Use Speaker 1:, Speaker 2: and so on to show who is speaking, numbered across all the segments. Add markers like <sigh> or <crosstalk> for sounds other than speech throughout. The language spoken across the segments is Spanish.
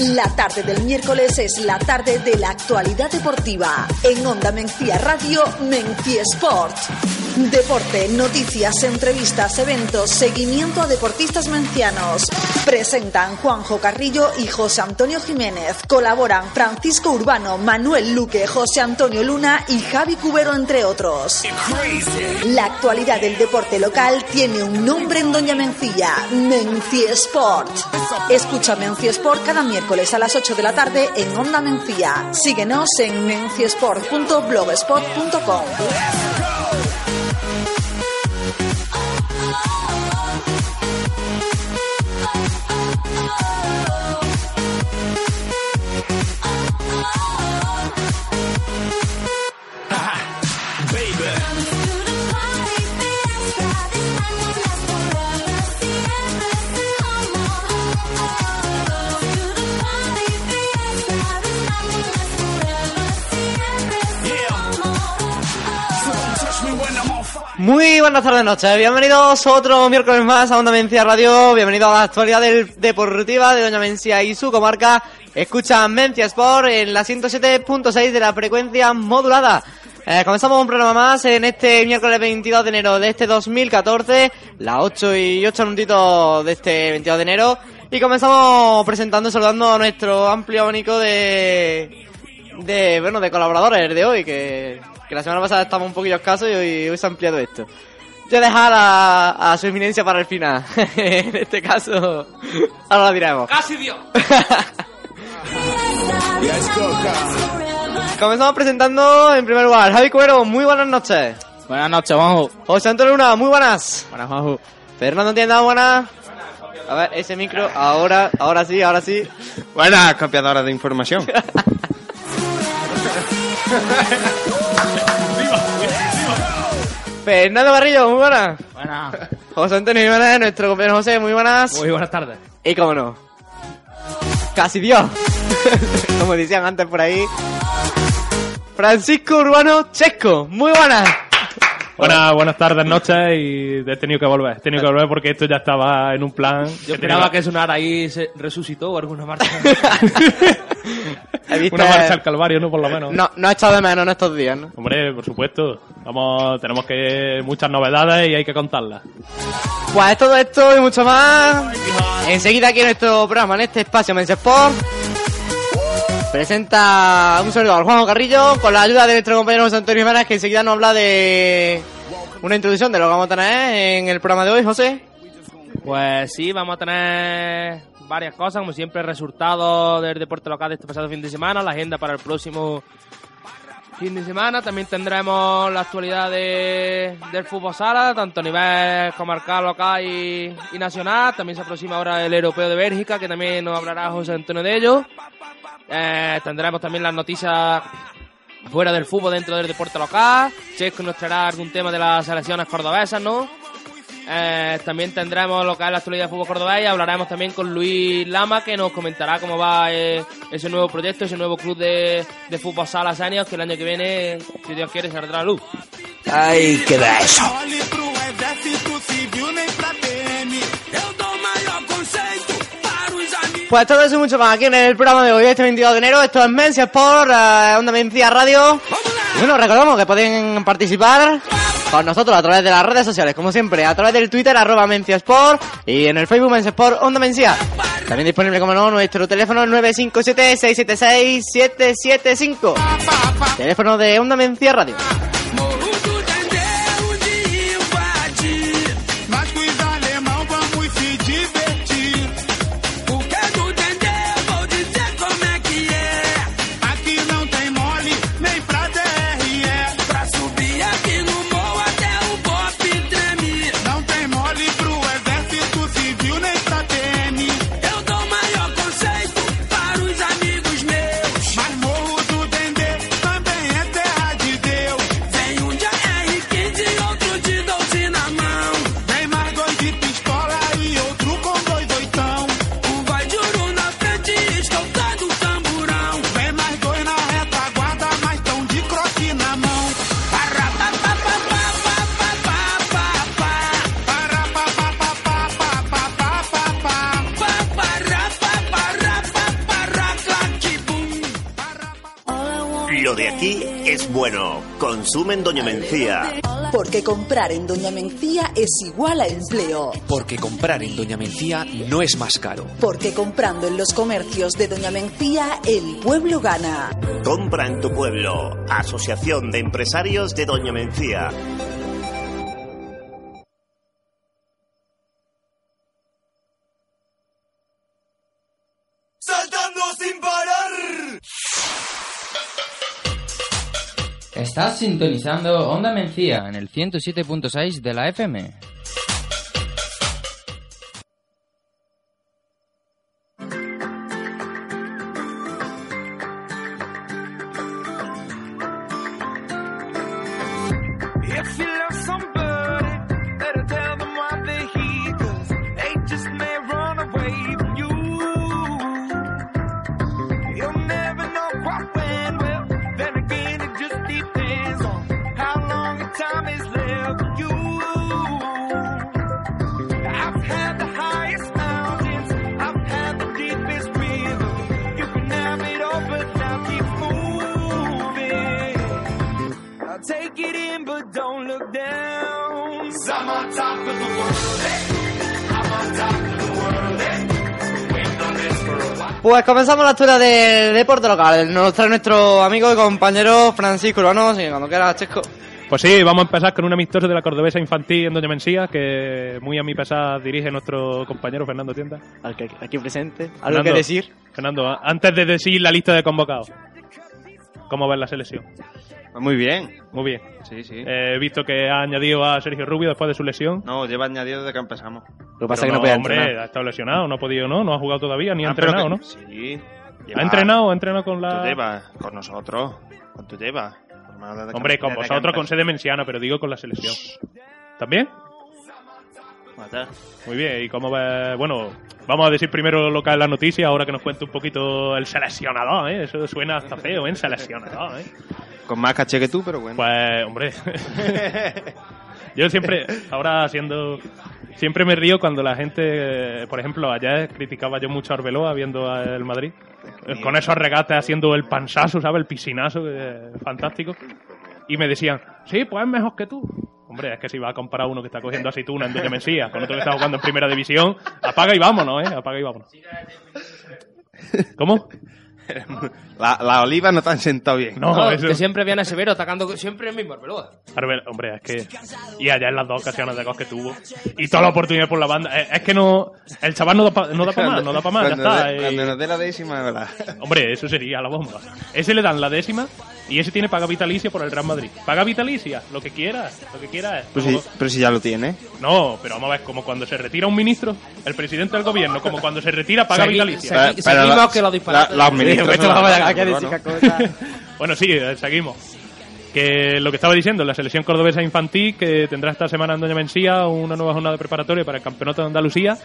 Speaker 1: La tarde del miércoles es la tarde de la actualidad deportiva. En Onda Mencía Radio, Mencía Sport. Deporte, noticias, entrevistas, eventos, seguimiento a deportistas mencianos. Presentan Juanjo Carrillo y José Antonio Jiménez. Colaboran Francisco Urbano, Manuel Luque, José Antonio Luna y Javi Cubero, entre otros. La actualidad del deporte local tiene un nombre en Doña Mencía, Mencía Sport. Escucha Mencía Sport cada miércoles a las 8 de la tarde en Onda Mencía. Síguenos en menciasport.blogspot.com.
Speaker 2: Muy buenas tardes, noches. Bienvenidos otro miércoles más a Onda Mencía Radio. Bienvenidos a la actualidad del- deportiva de Doña Mencía y su comarca. Escucha Mencía Sport en la 107.6 de la frecuencia modulada. Eh, comenzamos un programa más en este miércoles 22 de enero de este 2014, las 8 y 8 minutitos de este 22 de enero. Y comenzamos presentando y saludando a nuestro amplio abanico de, de bueno de colaboradores de hoy que, que la semana pasada estamos un poquillo escasos y hoy, hoy se ha ampliado esto voy a dejar a, a su eminencia para el final <laughs> en este caso ahora lo diremos
Speaker 3: ¡Casi Dios!
Speaker 2: comenzamos presentando en primer lugar Javi Cuero muy buenas noches
Speaker 3: Buenas noches, Juanjo.
Speaker 2: José Antonio Luna muy buenas
Speaker 3: Buenas, Juanjo.
Speaker 2: Fernando Tienda buenas a ver ese micro ahora ahora sí ahora sí
Speaker 4: Buenas, copiadoras de información. <laughs>
Speaker 2: Fernando Barrillo muy buenas
Speaker 3: Buenas.
Speaker 2: José Antonio Jiménez nuestro compañero José muy buenas
Speaker 3: Muy buenas tardes.
Speaker 2: Y cómo no. Casi Dios. <laughs> Como decían antes por ahí. Francisco Urbano Chesco. Muy buenas.
Speaker 5: Buenas, buenas tardes, noches y he tenido que volver. He tenido que volver porque esto ya estaba en un plan.
Speaker 3: Yo esperaba que sonara ahí, se resucitó o alguna marcha. <laughs>
Speaker 2: He
Speaker 5: Una marcha al Calvario, ¿no? Por lo menos.
Speaker 2: No, no ha echado de menos en estos días, ¿no?
Speaker 5: Hombre, por supuesto. Vamos, tenemos que muchas novedades y hay que contarlas.
Speaker 2: Pues todo esto y mucho más. Enseguida aquí en nuestro programa, en este espacio Men's Sport. Presenta un servidor, Juan Carrillo, con la ayuda de nuestro compañero José Antonio Jiménez, que enseguida nos habla de una introducción de lo que vamos a tener en el programa de hoy, José.
Speaker 3: Pues sí, vamos a tener varias cosas, como siempre, resultados del deporte local de este pasado fin de semana, la agenda para el próximo fin de semana. También tendremos la actualidad de- del fútbol sala, tanto a nivel comarcal, local y, y nacional. También se aproxima ahora el europeo de Bélgica, que también nos hablará José Antonio de ello. Eh, tendremos también las noticias fuera del fútbol dentro del deporte local. Chesco nos traerá algún tema de las selecciones cordobesas, ¿no? Eh, también tendremos lo que es la actualidad del fútbol cordobés y hablaremos también con Luis Lama que nos comentará cómo va eh, ese nuevo proyecto, ese nuevo club de, de fútbol sala senior que el año que viene, si Dios quiere, saldrá a la luz.
Speaker 2: Ay, qué
Speaker 6: os amigos.
Speaker 2: Pues todo eso y mucho más aquí en el programa de hoy, este 22 de enero. Esto es Mencia Sport, eh, Onda Mencía Radio. Y bueno, recordamos que pueden participar con nosotros a través de las redes sociales, como siempre, a través del Twitter, arroba Mencia Sport, y en el Facebook Mencia Sport, Onda Mencía. También disponible, como no, nuestro teléfono 957-676-775. Teléfono de Onda Mencía Radio.
Speaker 7: Consumen Doña Mencía.
Speaker 1: Porque comprar en Doña Mencía es igual a empleo.
Speaker 8: Porque comprar en Doña Mencía no es más caro.
Speaker 1: Porque comprando en los comercios de Doña Mencía, el pueblo gana.
Speaker 7: Compra en tu pueblo. Asociación de Empresarios de Doña Mencía.
Speaker 6: Saltando sin
Speaker 9: Estás sintonizando Onda Mencía en el 107.6 de la FM.
Speaker 2: Pues comenzamos la actualidad del deporte local. Nos trae nuestro amigo y compañero Francisco Urbano. Sí, cuando quieras, Chesco.
Speaker 5: Pues sí, vamos a empezar con un amistoso de la Cordobesa Infantil en Doña Mencía, que muy a mi pesar dirige nuestro compañero Fernando Tienda.
Speaker 2: Al que aquí presente. ¿Algo
Speaker 5: Fernando,
Speaker 2: que decir?
Speaker 5: Fernando, antes de decir la lista de convocados, ¿cómo ves la selección?
Speaker 4: Muy bien.
Speaker 5: Muy bien.
Speaker 4: Sí, sí.
Speaker 5: Eh, He visto que ha añadido a Sergio Rubio después de su lesión.
Speaker 4: No, lleva añadido desde que empezamos.
Speaker 2: Lo que pasa es que no podía
Speaker 5: hombre,
Speaker 2: entrenar.
Speaker 5: ha estado lesionado, no ha podido, ¿no? No ha jugado todavía, ni ha
Speaker 4: Ah,
Speaker 5: entrenado,
Speaker 4: que-
Speaker 5: ¿no?
Speaker 4: Sí.
Speaker 5: ¿Ha entrenado? ¿Ha entrenado con
Speaker 4: Tú
Speaker 5: la...?
Speaker 4: llevas con nosotros. Con. Hermano, desde que-
Speaker 5: Hombre, con vosotros, con sede menciana, pero digo con la selección. ¿También? Muy bien, ¿y cómo ves? Bueno, vamos a decir primero lo que es la noticia, ahora que nos cuente un poquito el seleccionador, ¿eh? Eso suena hasta feo, ¿eh? Seleccionador, ¿eh?
Speaker 4: Con más caché que tú, pero bueno.
Speaker 5: Pues, hombre. <laughs> Yo siempre, ahora haciendo. Siempre me río cuando la gente, por ejemplo, ayer criticaba yo mucho a Arbeloa viendo el Madrid. Con esos regates haciendo el pansazo, ¿sabes? El piscinazo, eh, fantástico. Y me decían, sí, pues es mejor que tú. Hombre, es que si va a comparar uno que está cogiendo aceituna en Doña Mencía con otro que está jugando en primera división, apaga y vámonos, ¿eh? Apaga y vámonos. ¿Cómo?
Speaker 4: La- Las olivas no te han sentado bien.
Speaker 5: No,
Speaker 3: No,
Speaker 5: eso-
Speaker 3: que siempre viene severo atacando siempre el mismo Arbeloa.
Speaker 5: Arbel- hombre, es que. Y allá en las dos ocasiones de gol que tuvo. Y toda la oportunidad por la banda. Es que no. El chaval no da para no da pa más, no da para más, ya
Speaker 4: Cuando
Speaker 5: está.
Speaker 4: de-
Speaker 5: eh.
Speaker 4: Cuando nos dé la décima, ¿verdad?
Speaker 5: Hombre, eso sería la bomba. Ese le dan la décima y ese tiene paga vitalicia por el Real Madrid. Paga vitalicia, lo que quiera, lo que quiera.
Speaker 4: Pero si, pero si ya lo tiene.
Speaker 5: No, pero vamos a ver, como cuando se retira un ministro, el presidente del gobierno, como cuando se retira paga
Speaker 3: Segui-
Speaker 5: vitalicia.
Speaker 3: segui- seguimos
Speaker 4: la-
Speaker 3: que los disparates.
Speaker 4: la-.
Speaker 5: Bueno, sí, eh, seguimos. Que lo que estaba diciendo, la selección cordobesa infantil que tendrá esta semana en Doña Mencía una nueva jornada preparatoria para el Campeonato de Andalucía.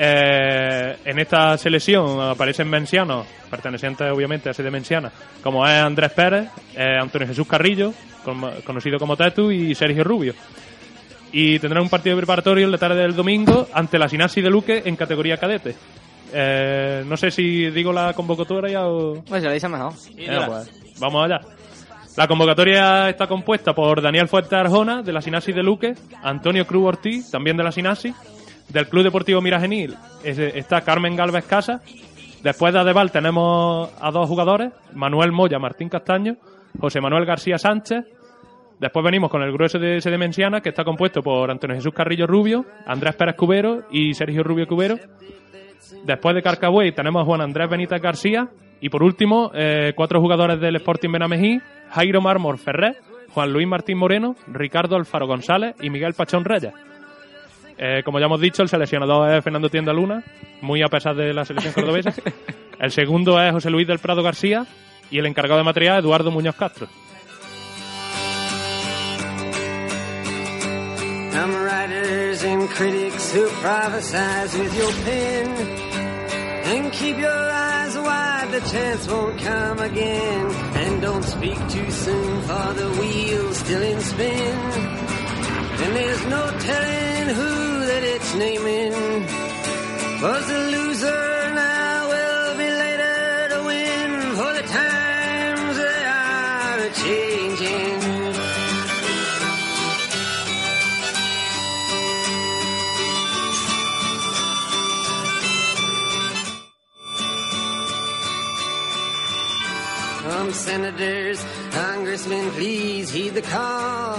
Speaker 5: Eh, en esta selección aparecen mencianos, pertenecientes obviamente a sede menciana, como es Andrés Pérez, eh, Antonio Jesús Carrillo, con- conocido como Tetu, y Sergio Rubio. Y tendrán un partido preparatorio en la tarde del domingo ante la Sinasi de Luque en categoría cadete. Eh, no sé si digo la convocatoria o...
Speaker 2: Pues se lo dice mejor.
Speaker 5: Pues, vamos allá. La convocatoria está compuesta por Daniel Fuerte Arjona, de la Sinasi de Luque, Antonio Cruz Ortiz, también de la Sinasi, del Club Deportivo Miragenil es- está Carmen Galvez Casa, después de Adeval tenemos a dos jugadores, Manuel Moya, Martín Castaño, José Manuel García Sánchez, después venimos con el grueso de Sede Menciana, que está compuesto por Antonio Jesús Carrillo Rubio, Andrés Pérez Cubero y Sergio Rubio Cubero, Después de Carcabuey tenemos a Juan Andrés Benítez García. Y por último, eh, cuatro jugadores del Sporting Benamejí, Jairo Mármol Ferrer, Juan Luis Martín Moreno, Ricardo Alfaro González y Miguel Pachón Reyes. Eh, como ya hemos dicho, el seleccionador es Fernando Tienda Luna, muy a pesar de la selección cordobesa. <laughs> El segundo es José Luis del Prado García y el encargado de material Eduardo Muñoz Castro.
Speaker 10: And critics who prophesize with your pen. And keep your eyes wide, the chance won't come again. And don't speak too soon, for the wheel's still in spin. And there's no telling who its naming was a loser. Now will be later to win for the times they are a changing. Come, senators, congressmen, please heed the call.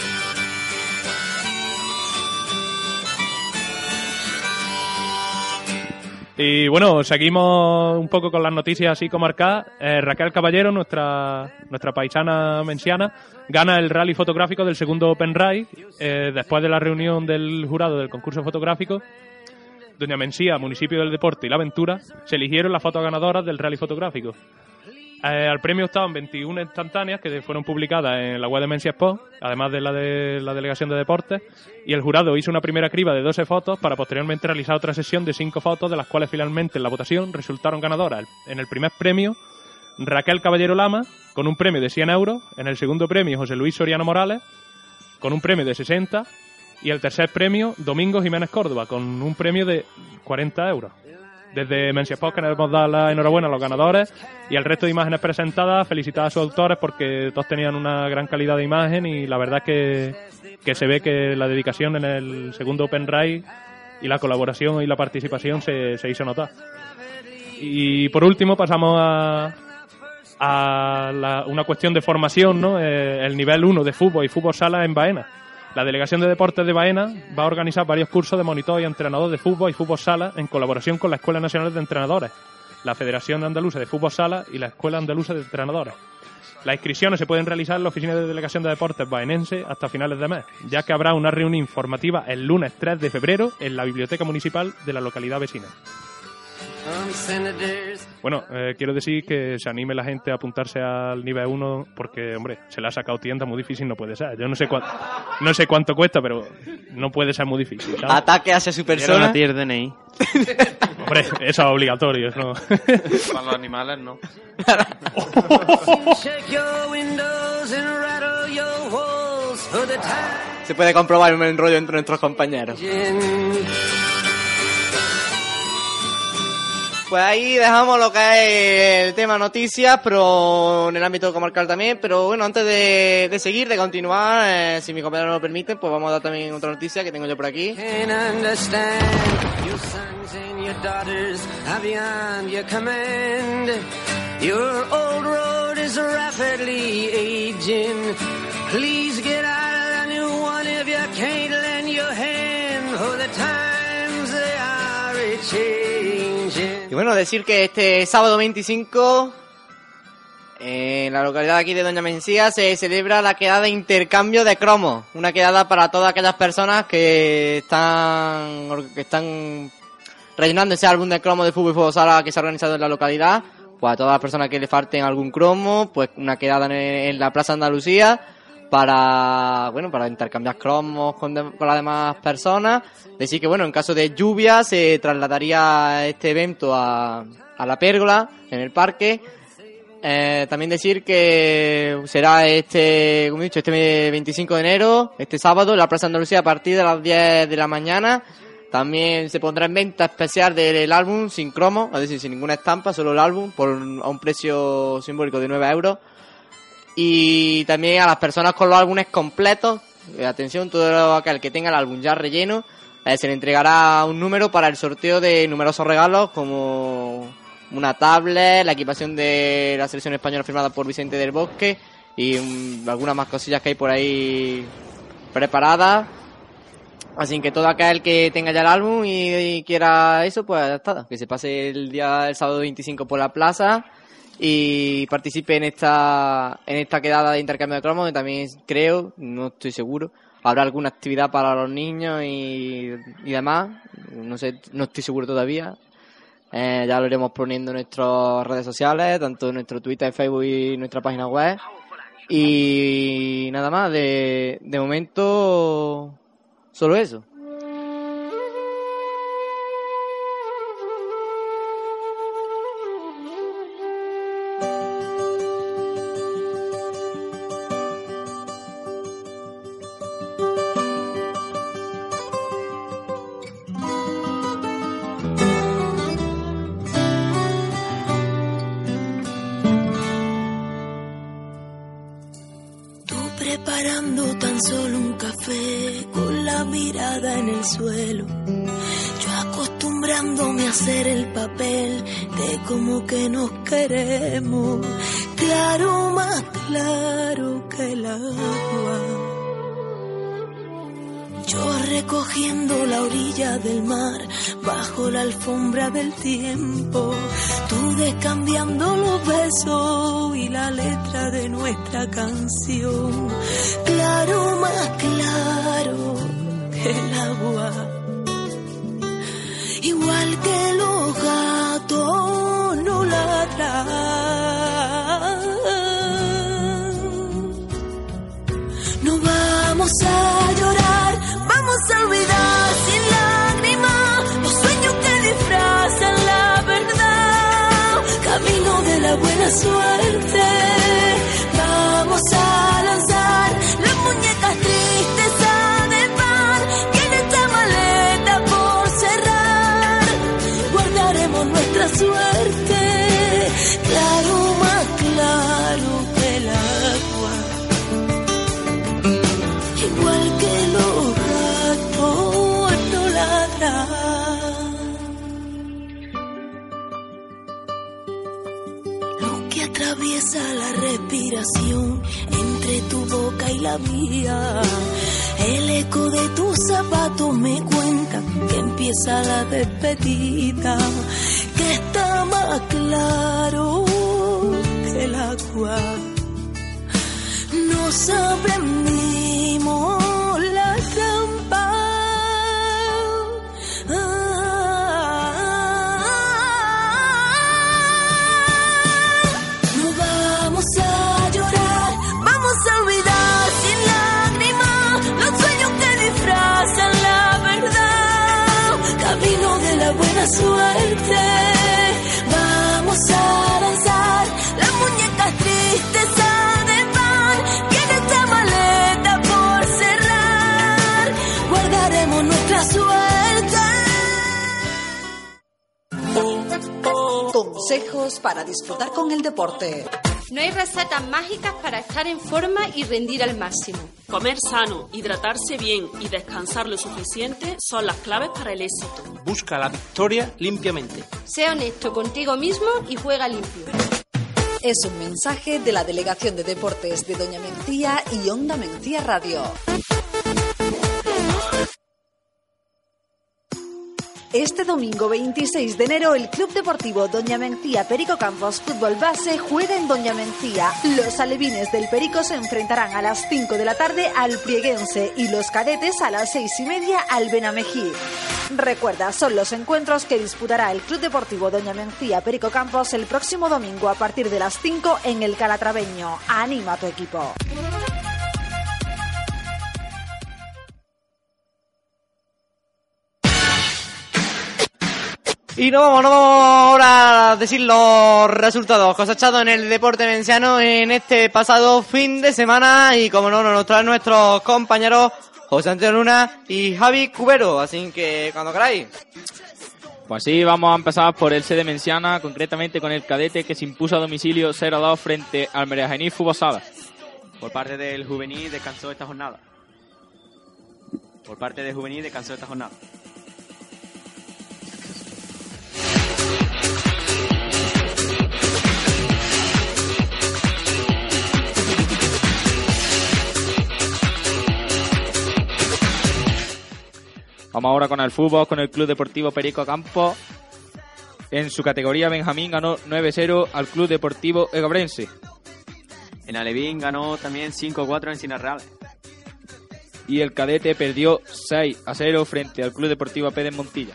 Speaker 5: Y bueno, seguimos un poco con las noticias así comarcadas. Eh, Raquel Caballero, nuestra, nuestra paisana mensiana, gana el rally fotográfico del segundo Open Ride eh, después de la reunión del jurado del concurso fotográfico. Doña Mencía, Municipio del Deporte y la Aventura se eligieron las fotos ganadoras del rally fotográfico. Eh, al premio estaban 21 instantáneas que fueron publicadas en la web de Mencia Sport, además de la de la Delegación de Deportes, y el jurado hizo una primera criba de 12 fotos para posteriormente realizar otra sesión de 5 fotos, de las cuales finalmente en la votación resultaron ganadoras. En el primer premio, Raquel Caballero Lama, con un premio de 100 euros, en el segundo premio, José Luis Soriano Morales, con un premio de 60, y el tercer premio, Domingo Jiménez Córdoba, con un premio de 40 euros. Desde Sport queremos dar la enhorabuena a los ganadores y al resto de imágenes presentadas, felicitar a sus autores porque todos tenían una gran calidad de imagen y la verdad es que, que se ve que la dedicación en el segundo Open Ride y la colaboración y la participación se, se hizo notar. Y por último pasamos a, a la- una cuestión de formación, ¿no? Eh, el nivel 1 de fútbol y fútbol sala en Baena. La Delegación de Deportes de Baena va a organizar varios cursos de monitor y entrenador de fútbol y fútbol sala en colaboración con la Escuela Nacional de Entrenadores, la Federación Andaluza de Fútbol Sala y la Escuela Andaluza de Entrenadores. Las inscripciones se pueden realizar en la Oficina de Delegación de Deportes Baenense hasta finales de mes, ya que habrá una reunión informativa el lunes 3 de febrero en la Biblioteca Municipal de la localidad vecina. Bueno, eh, quiero decir que se anime la gente a apuntarse al nivel 1 porque, hombre, se le ha sacado tienda muy difícil, no puede ser. Yo no sé, cuánto, no sé cuánto cuesta, pero no puede ser muy difícil. ¿sabes?
Speaker 2: Ataque hacia su
Speaker 4: Quiero
Speaker 2: persona.
Speaker 4: una tier DNI. <laughs>
Speaker 5: Hombre, eso es obligatorio. ¿no? <laughs>
Speaker 4: Para los animales, no.
Speaker 2: Se puede comprobar un enrollo entre nuestros compañeros. <laughs> Pues ahí dejamos lo que es el tema noticias, pero en el ámbito comarcal también. Pero bueno, antes de, seguir, de continuar, eh, si mi compañero nos lo permite, pues vamos a dar también otra noticia que tengo yo por aquí. Y bueno, decir que este sábado 25, en la localidad aquí de Doña Mencía, se celebra la quedada de intercambio de cromos. Una quedada para todas aquellas personas que están, que están rellenando ese álbum de cromos de fútbol y fútbol sala que se ha organizado en la localidad. Pues a todas las personas que le falten algún cromo, pues una quedada en, en la Plaza Andalucía para bueno para intercambiar cromos con, de- con las demás personas. Decir que bueno en caso de lluvia se trasladaría este evento a, a la pérgola en el parque. Eh, también decir que será este como he dicho este 25 de enero este sábado en la Plaza Andalucía a partir de las 10 de la mañana. También se pondrá en venta especial del álbum sin cromo, es decir, sin ninguna estampa, solo el álbum, por a un precio simbólico de 9 euros. Y también a las personas con los álbumes completos, eh, atención, todo aquel que tenga el álbum ya relleno, eh, se le entregará un número para el sorteo de numerosos regalos como una tablet, la equipación de la selección española firmada por Vicente del Bosque y mm, algunas más cosillas que hay por ahí preparadas. Así que todo aquel que tenga ya el álbum y, y quiera eso, pues ya está, que se pase el día el sábado 25 por la plaza y participe en esta en esta quedada de intercambio de cromos, que también creo, no estoy seguro, habrá alguna actividad para los niños y, y demás, no sé, no estoy seguro todavía. Eh, ya lo iremos poniendo en nuestras redes sociales, tanto en nuestro Twitter, Facebook y nuestra página web. Y nada más, de, de momento solo eso.
Speaker 11: Tan solo un café con la mirada en el suelo. Yo acostumbrándome a hacer el papel de como que nos queremos, claro, más claro que el agua. Yo recogiendo la orilla del mar bajo la alfombra del tiempo, tú descambiando los besos y la letra de nuestra canción. Claro, más claro que el agua. Igual que los gatos suerte, atraviesa la respiración entre tu boca y la mía. El eco de tus zapatos me cuenta que empieza la despedida. Que está más claro que el agua. Nos aprendimos buena suerte, vamos a danzar las muñecas tristes de pan que en esta maleta por cerrar guardaremos nuestra suerte.
Speaker 1: Consejos para disfrutar con el deporte.
Speaker 12: No hay recetas mágicas para estar en forma y rendir al máximo.
Speaker 13: Comer sano, hidratarse bien y descansar lo suficiente son las claves para el éxito.
Speaker 14: Busca la victoria limpiamente.
Speaker 12: Sé honesto contigo mismo y juega limpio.
Speaker 1: Es un mensaje de la Delegación de Deportes de Doña Mencía y Onda Mencía Radio. Este domingo 26 de enero el Club Deportivo Doña Mencía Perico Campos Fútbol Base juega en Doña Mencía. Los alevines del Perico se enfrentarán a las 5 de la tarde al Prieguense y los cadetes a las 6 y media al Benamejí. Recuerda, son los encuentros que disputará el Club Deportivo Doña Mencía Perico Campos el próximo domingo a partir de las 5 en el Calatraveño. Anima a tu equipo.
Speaker 2: Y no vamos, no vamos ahora a decir los resultados cosechados en el deporte venciano en este pasado fin de semana y como no nos traen nuestros compañeros José Antonio Luna y Javi Cubero, así que cuando queráis.
Speaker 15: Pues sí, vamos a empezar por el sede Menciana, concretamente con el cadete que se impuso a domicilio 0-2 frente al Merejaní Fubosada.
Speaker 16: Por parte del juvenil descansó esta jornada. Por parte del juvenil descansó esta jornada.
Speaker 15: Vamos ahora con el fútbol, con el Club Deportivo Perico Campos. En su categoría Benjamín ganó 9-0 al Club Deportivo Egabrense.
Speaker 16: En Alevín ganó también 5-4 en Cinas Reales.
Speaker 15: Y el cadete perdió 6-0 frente al Club Deportivo Pérez Montilla.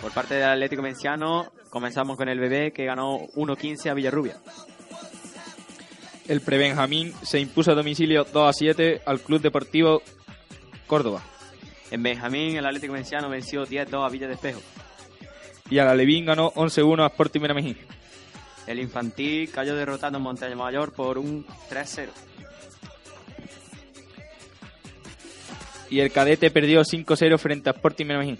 Speaker 16: Por parte del Atlético Menciano, comenzamos con el bebé que ganó 1-15 a Villarrubia.
Speaker 15: El Prebenjamín se impuso a domicilio 2 7 al Club Deportivo Córdoba.
Speaker 16: En Benjamín, el Atlético Menciano venció 10-2 a Villa de Espejo.
Speaker 15: Y al Alevín ganó 11-1 a Sporting Benamejí.
Speaker 16: El infantil cayó derrotado en Montaña Mayor por un 3-0.
Speaker 15: Y el cadete perdió 5-0 frente a Sporting Benamejí.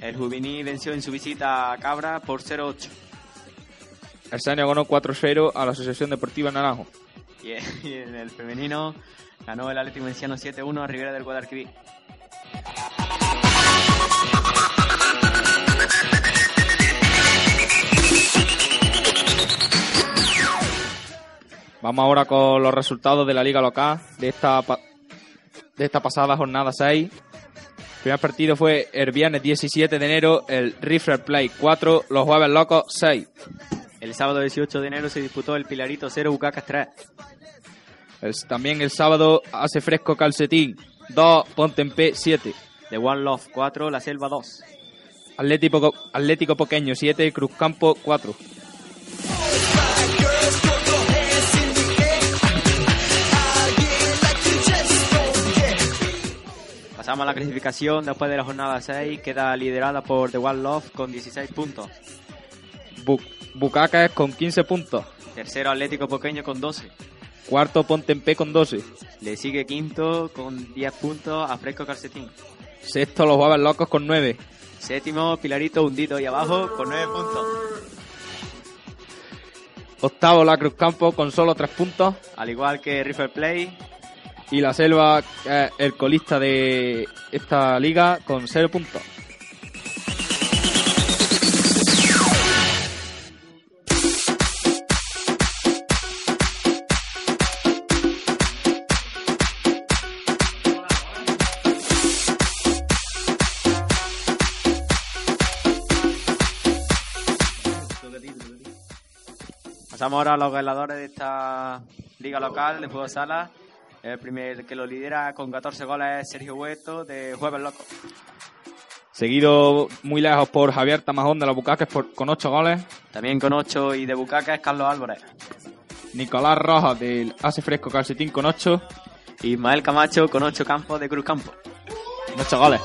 Speaker 16: El Juvenil venció en su visita a Cabra por 0-8.
Speaker 15: El Sania ganó 4-0 a la Asociación Deportiva Naranjo.
Speaker 16: Y, en el femenino ganó el Atlético Valenciano 7-1 a Rivera del Guadalquivir.
Speaker 15: Vamos ahora con los resultados de la liga local de esta, de esta pasada jornada 6. El primer partido fue el viernes 17 de enero, el River Play 4, los jueves locos 6.
Speaker 16: El sábado 18 de enero se disputó el Pilarito 0 Bucacas 3.
Speaker 15: El- también el sábado hace fresco calcetín 2, Ponte en P 7.
Speaker 16: The One Love 4, La Selva 2.
Speaker 15: Atlético, Atlético Poqueño 7, Cruzcampo 4.
Speaker 16: Pasamos a la clasificación después de la jornada 6. Queda liderada por The One Love con 16 puntos.
Speaker 15: Bu- Bucacas con 15 puntos.
Speaker 16: Tercero Atlético Pequeño con 12.
Speaker 15: Cuarto Ponte en P con 12.
Speaker 16: Le sigue quinto con 10 puntos a Fresco Calcetín.
Speaker 15: Sexto los jueves locos con 9.
Speaker 16: Séptimo Pilarito Hundito y abajo con 9 puntos.
Speaker 15: Octavo la Cruzcampo con solo 3 puntos.
Speaker 16: Al igual que River Play.
Speaker 15: Y la Selva, eh, el colista de esta liga, con 0 puntos.
Speaker 16: Pasamos ahora a los ganadores de esta liga local de fútbol sala. El primer que lo lidera con 14 goles es Sergio Hueto de Jueves Loco.
Speaker 15: Seguido muy lejos por Javier Tamajón de Bucacas por- con 8 goles.
Speaker 16: También con 8 y de Bucaca es Carlos Álvarez.
Speaker 15: Nicolás Rojas del Hace Fresco Calcetín con 8.
Speaker 16: Ismael Camacho con 8 campos de Cruz Campo.
Speaker 15: 8 goles.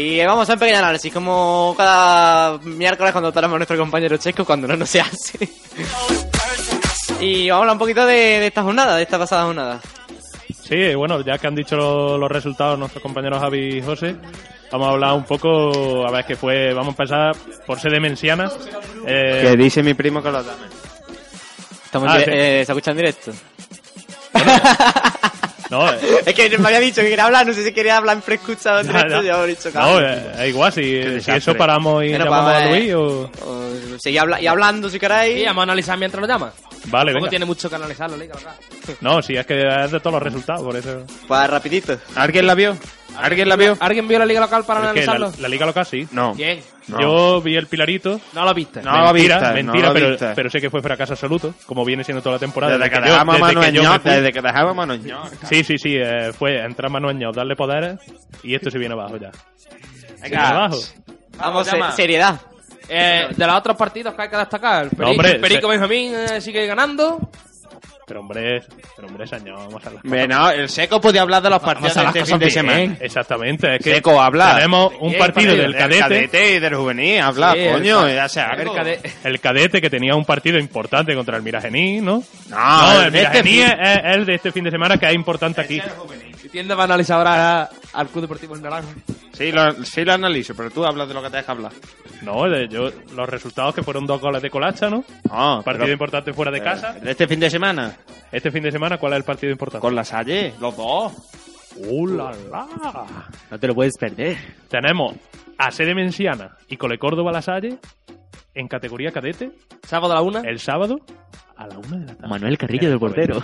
Speaker 2: Y vamos a un pequeño análisis, como cada miércoles cuando tenemos a nuestro compañero Checo, cuando no, no se hace. y vamos a hablar un poquito de, de esta jornada, de esta pasada jornada.
Speaker 5: Sí, bueno, ya que han dicho lo- los resultados nuestros compañeros Javi y José, vamos a hablar un poco, a ver qué fue, vamos a empezar por sede mensiana. Eh,
Speaker 4: Que dice mi primo que lo dame.
Speaker 2: Estamos
Speaker 5: Ah, sí.
Speaker 2: eh, se escucha en directo.
Speaker 5: No, eh,
Speaker 2: Es que me había dicho que quería hablar, no sé si quería hablar en preescucha o directo,
Speaker 5: ya.
Speaker 2: yo he dicho
Speaker 5: no,
Speaker 2: claro.
Speaker 5: eh, es igual, si, si eso paramos y llamamos
Speaker 2: pues,
Speaker 5: a Luis o...
Speaker 2: o seguir habla- y hablando si queréis.
Speaker 3: Y vamos a analizar mientras lo llama.
Speaker 5: Vale, venga.
Speaker 3: tiene mucho que analizar la liga.
Speaker 5: No, si es que es de todos los resultados, por eso...
Speaker 2: Pues rapidito.
Speaker 4: ¿Alguien la vio? ¿Alguien la vio?
Speaker 3: ¿Alguien vio la liga local para
Speaker 5: que la,
Speaker 3: analizarlo?
Speaker 5: la liga local sí.
Speaker 4: No.
Speaker 3: ¿Quién?
Speaker 4: No.
Speaker 5: Yo vi el Pilarito.
Speaker 3: No lo viste.
Speaker 4: No lo
Speaker 5: mentira,
Speaker 4: viste,
Speaker 5: mentira,
Speaker 4: no lo
Speaker 5: pero,
Speaker 4: viste.
Speaker 5: pero sé que fue fracaso absoluto, como viene siendo toda la temporada.
Speaker 4: Desde que dejamos a
Speaker 5: desde que me
Speaker 4: Ñor,
Speaker 5: fui.
Speaker 4: desde que dejamos a Ñor.
Speaker 5: Sí, sí, sí, eh, fue entrar Manuel Ñor, darle poderes y esto se viene abajo ya. Se viene
Speaker 4: Venga.
Speaker 5: abajo.
Speaker 2: Vamos, se- seriedad.
Speaker 3: Eh, de los otros partidos que hay que destacar, el, Peri-
Speaker 5: No, hombre,
Speaker 3: el Perico
Speaker 5: se-
Speaker 3: Benjamín eh, sigue ganando.
Speaker 5: Pero hombre, pero hombre, Saño, vamos a las
Speaker 4: Bueno, el Seco podía hablar de los partidos de
Speaker 5: Vamos a
Speaker 4: este fin de
Speaker 5: cosas bien.
Speaker 4: semana.
Speaker 5: Exactamente, es que
Speaker 4: Seco, habla.
Speaker 5: tenemos un partido del cadete,
Speaker 4: y del juvenil, habla,
Speaker 3: Sí, el
Speaker 4: coño,
Speaker 3: ca-
Speaker 4: ya sea
Speaker 3: El
Speaker 4: algo.
Speaker 3: cade-
Speaker 5: el cadete que tenía un partido importante contra el Miragení, ¿no?
Speaker 4: No,
Speaker 5: No, el
Speaker 4: el este
Speaker 5: Miragení
Speaker 4: fin-
Speaker 5: es, es el de este fin de semana que es importante aquí.
Speaker 3: Y tiende a analizar ahora al Club Deportivo El Naranjo.
Speaker 4: Sí lo, sí lo analizo, pero tú hablas de lo que te deja hablar.
Speaker 5: No, de- yo, los resultados que fueron dos goles de Colacha, ¿no?
Speaker 4: No,
Speaker 5: Partido
Speaker 4: pero-
Speaker 5: importante fuera de casa.
Speaker 4: ¿De este fin de semana?
Speaker 5: Este fin de semana, ¿cuál es el partido importante?
Speaker 4: Con la Salle, los dos.
Speaker 5: ¡Uh, la, la!
Speaker 16: No te lo puedes perder.
Speaker 5: Tenemos a Sede Menciana y Cole Córdoba La Salle en categoría cadete
Speaker 3: Sábado a la una.
Speaker 5: el sábado a la una de la tarde.
Speaker 16: Manuel Carrillo del portero.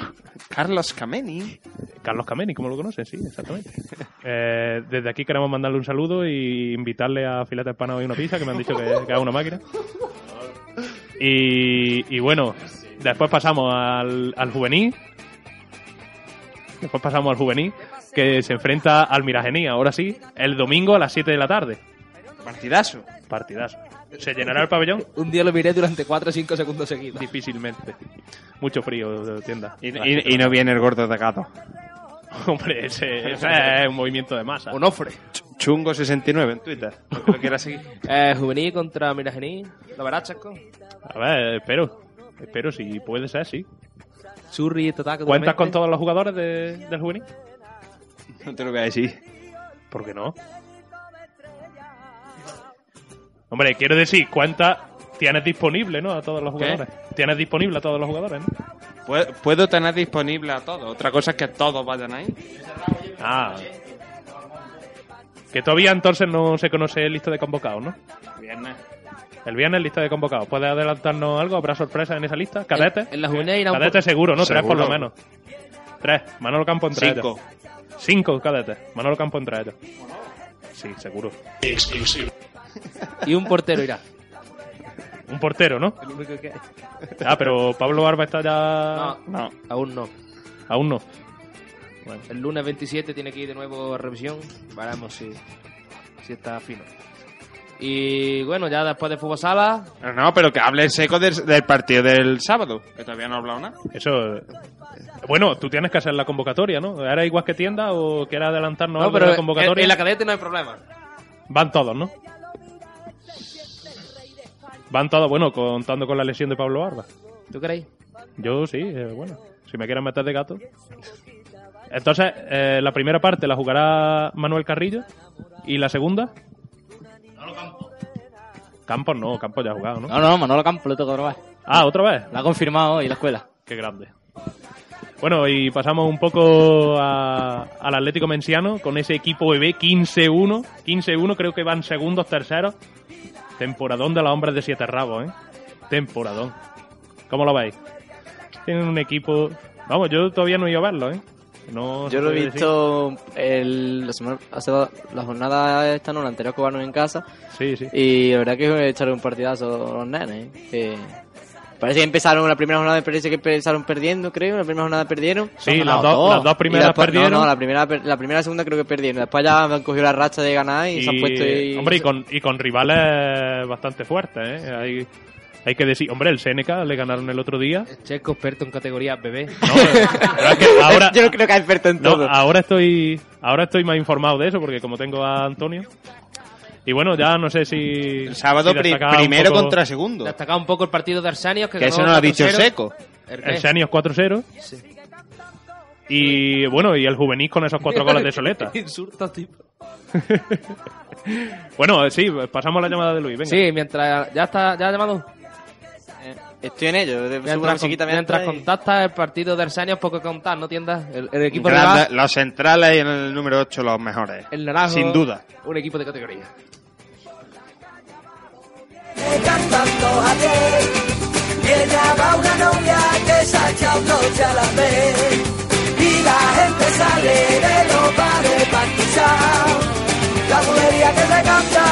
Speaker 4: Carlos Cameni.
Speaker 5: Carlos Cameni, como lo conocen, sí, exactamente. <laughs> Eh, desde aquí queremos mandarle un saludo y invitarle a filete empanado y una pizza, que me han dicho que, que es una máquina. Y, y bueno, después pasamos al, al juvenil. Después pasamos al juvenil, que se enfrenta al Miragení, ahora sí, el domingo a las 7 de la tarde.
Speaker 4: Partidazo.
Speaker 5: Partidazo. ¿Se llenará el pabellón? <laughs>
Speaker 3: Un día lo miré durante 4 o 5 segundos seguidos.
Speaker 5: Difícilmente. Mucho frío, tienda.
Speaker 4: Y, y- y no viene el gordo de gato. <laughs>
Speaker 5: Hombre, ese, ese <laughs> es un movimiento de masa.
Speaker 3: Onofre.
Speaker 4: Chungo69 en Twitter. Lo que lo quiera seguir.
Speaker 3: Eh, juvenil contra Miragení. ¿Lo verás, Chasco?
Speaker 5: A ver, espero. Espero, si puede ser, sí.
Speaker 3: Churri.
Speaker 5: ¿Cuentas con todos los jugadores de- del juvenil?
Speaker 4: No te lo voy a decir.
Speaker 5: ¿Por qué no? Hombre, quiero decir, ¿cuántas tienes disponible, no? A todos los
Speaker 4: ¿Qué?
Speaker 5: jugadores. Tienes disponible a todos los jugadores, ¿no?
Speaker 4: Puedo, puedo tener disponible a todos. Otra cosa es que todos vayan ahí.
Speaker 5: Ah. Que todavía entonces no se conoce el lista de convocados, ¿no?
Speaker 4: Viernes.
Speaker 5: El viernes lista de convocados. ¿Puedes adelantarnos algo? ¿Habrá sorpresas en esa lista? ¿Cadetes?
Speaker 3: En la juvenil irá un
Speaker 5: Cadetes
Speaker 3: poco-
Speaker 5: seguro, ¿no? Tres por lo
Speaker 4: Seguro.
Speaker 5: menos. Tres. Manolo Campo entre
Speaker 4: Cinco.
Speaker 5: ellos. Cinco cadetes. Manolo Campo entre ellos. Sí, seguro.
Speaker 17: Exclusivo.
Speaker 3: Y un portero irá.
Speaker 5: Un portero, ¿no?
Speaker 3: El único que...
Speaker 5: Ah, pero Pablo Barba está ya...
Speaker 3: No, aún no.
Speaker 5: Aún no.
Speaker 3: El lunes 27 tiene que ir de nuevo a revisión. Veremos si, si está fino. Y bueno, ya después de fútbol sala,
Speaker 4: No, no, pero que hable seco del, del partido del sábado. Que todavía no ha hablado nada.
Speaker 5: Eso... Bueno, tú tienes que hacer la convocatoria, ¿no? ¿Era igual que tienda o quieres adelantarnos
Speaker 3: no,
Speaker 5: algo de
Speaker 3: pero
Speaker 5: la convocatoria?
Speaker 3: en, en la cadete no hay problema.
Speaker 5: Van todos, ¿no? Van todos, bueno, contando con la lesión de Pablo Barba.
Speaker 3: ¿Tú creéis?
Speaker 5: Yo sí, eh, bueno. Si me quieren meter de gato. Entonces, eh, la primera parte la jugará Manuel Carrillo. ¿Y la segunda? Campos no, Campos ya ha jugado, ¿no?
Speaker 2: No, no, Manolo Campos lo toca otra vez.
Speaker 5: Ah, ¿otra vez?
Speaker 2: La ha confirmado hoy la escuela.
Speaker 5: Qué grande. Bueno, y pasamos un poco a- al Atlético Menciano con ese equipo bebé 15-1. 15-1, creo que van segundos, terceros. Temporadón de los hombres de siete rabos, ¿eh? Temporadón. ¿Cómo lo veis? Tienen un equipo... Vamos, yo todavía no he ido a verlo, ¿eh? No
Speaker 2: Yo lo he visto el, la, semana, hace dos- la jornada esta, no, la anterior que en casa.
Speaker 5: Sí, sí.
Speaker 2: Y la verdad que echaron un partidazo los nenes. ¿eh? Que parece que empezaron la primera jornada, parece que empezaron perdiendo, creo. La primera jornada perdieron.
Speaker 5: Sí, las dos- las dos
Speaker 2: Y
Speaker 5: primeras
Speaker 2: después-
Speaker 5: perdieron.
Speaker 2: No, no, la primera, per- la primera y la segunda creo que perdieron. Después ya han cogido la racha de ganar y, se han puesto ahí.
Speaker 5: Hombre, y con, y con rivales bastante fuertes, ¿eh? Hay, hay que decir... Hombre, el Seneca le ganaron el otro día.
Speaker 3: Checo, experto en categoría bebé.
Speaker 5: Es que <laughs> ahora,
Speaker 2: Yo no creo que es experto en
Speaker 5: No,
Speaker 2: todo.
Speaker 5: ahora estoy ahora estoy más informado de eso porque como tengo a Antonio. Y bueno, ya no sé si
Speaker 4: El sábado
Speaker 5: si
Speaker 4: primero
Speaker 5: poco-
Speaker 4: contra segundo.
Speaker 3: Destacado un poco el partido de Arsenios. Que,
Speaker 4: Que eso no lo ha dicho
Speaker 3: 4-0.
Speaker 4: Seco.
Speaker 5: Senios 4-0.
Speaker 3: Sí.
Speaker 5: Y bueno, y el juvenil con esos cuatro goles de soleta. <laughs>
Speaker 3: Insulto, tipo. <laughs>
Speaker 5: bueno, sí, pasamos a la llamada de Luis, venga.
Speaker 3: Sí, mientras. ¿Ya está ya ha llamado?
Speaker 2: Estoy en ello. De, subo una
Speaker 3: Mientras, con- mientras contactas el partido de Arsenios, poco que contar, ¿no tiendas? El, el equipo
Speaker 4: Grande-
Speaker 3: de
Speaker 4: los centrales y en el número 8 los mejores.
Speaker 3: El naranjo.
Speaker 4: Sin duda.
Speaker 3: Un equipo de categoría.
Speaker 11: Cantando Javier y ella va una novia que se ha echado noche a la vez. Y la gente sale de los bares para escuchar. La bulería que se canta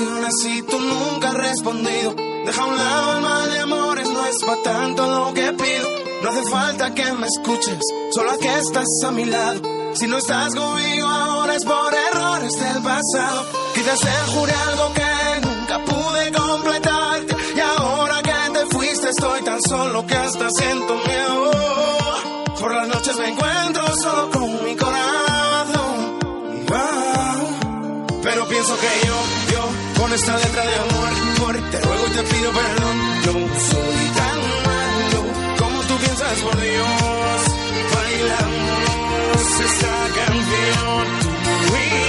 Speaker 6: en ocasiones y tú nunca has respondido. Deja a un lado el mal de amores, no es para tanto lo que pido. No hace falta que me escuches, solo que estás a mi lado. Si no estás conmigo ahora es por errores del pasado. Quizás te juré algo que nunca pude completarte. Y ahora que te fuiste estoy tan solo que hasta siento miedo. Por las noches me encuentro solo con mi corazón. Pero pienso que yo, con esta letra de amor, amor, te ruego y te pido perdón. No soy tan malo como tú piensas, por Dios. Bailamos esta canción, tú y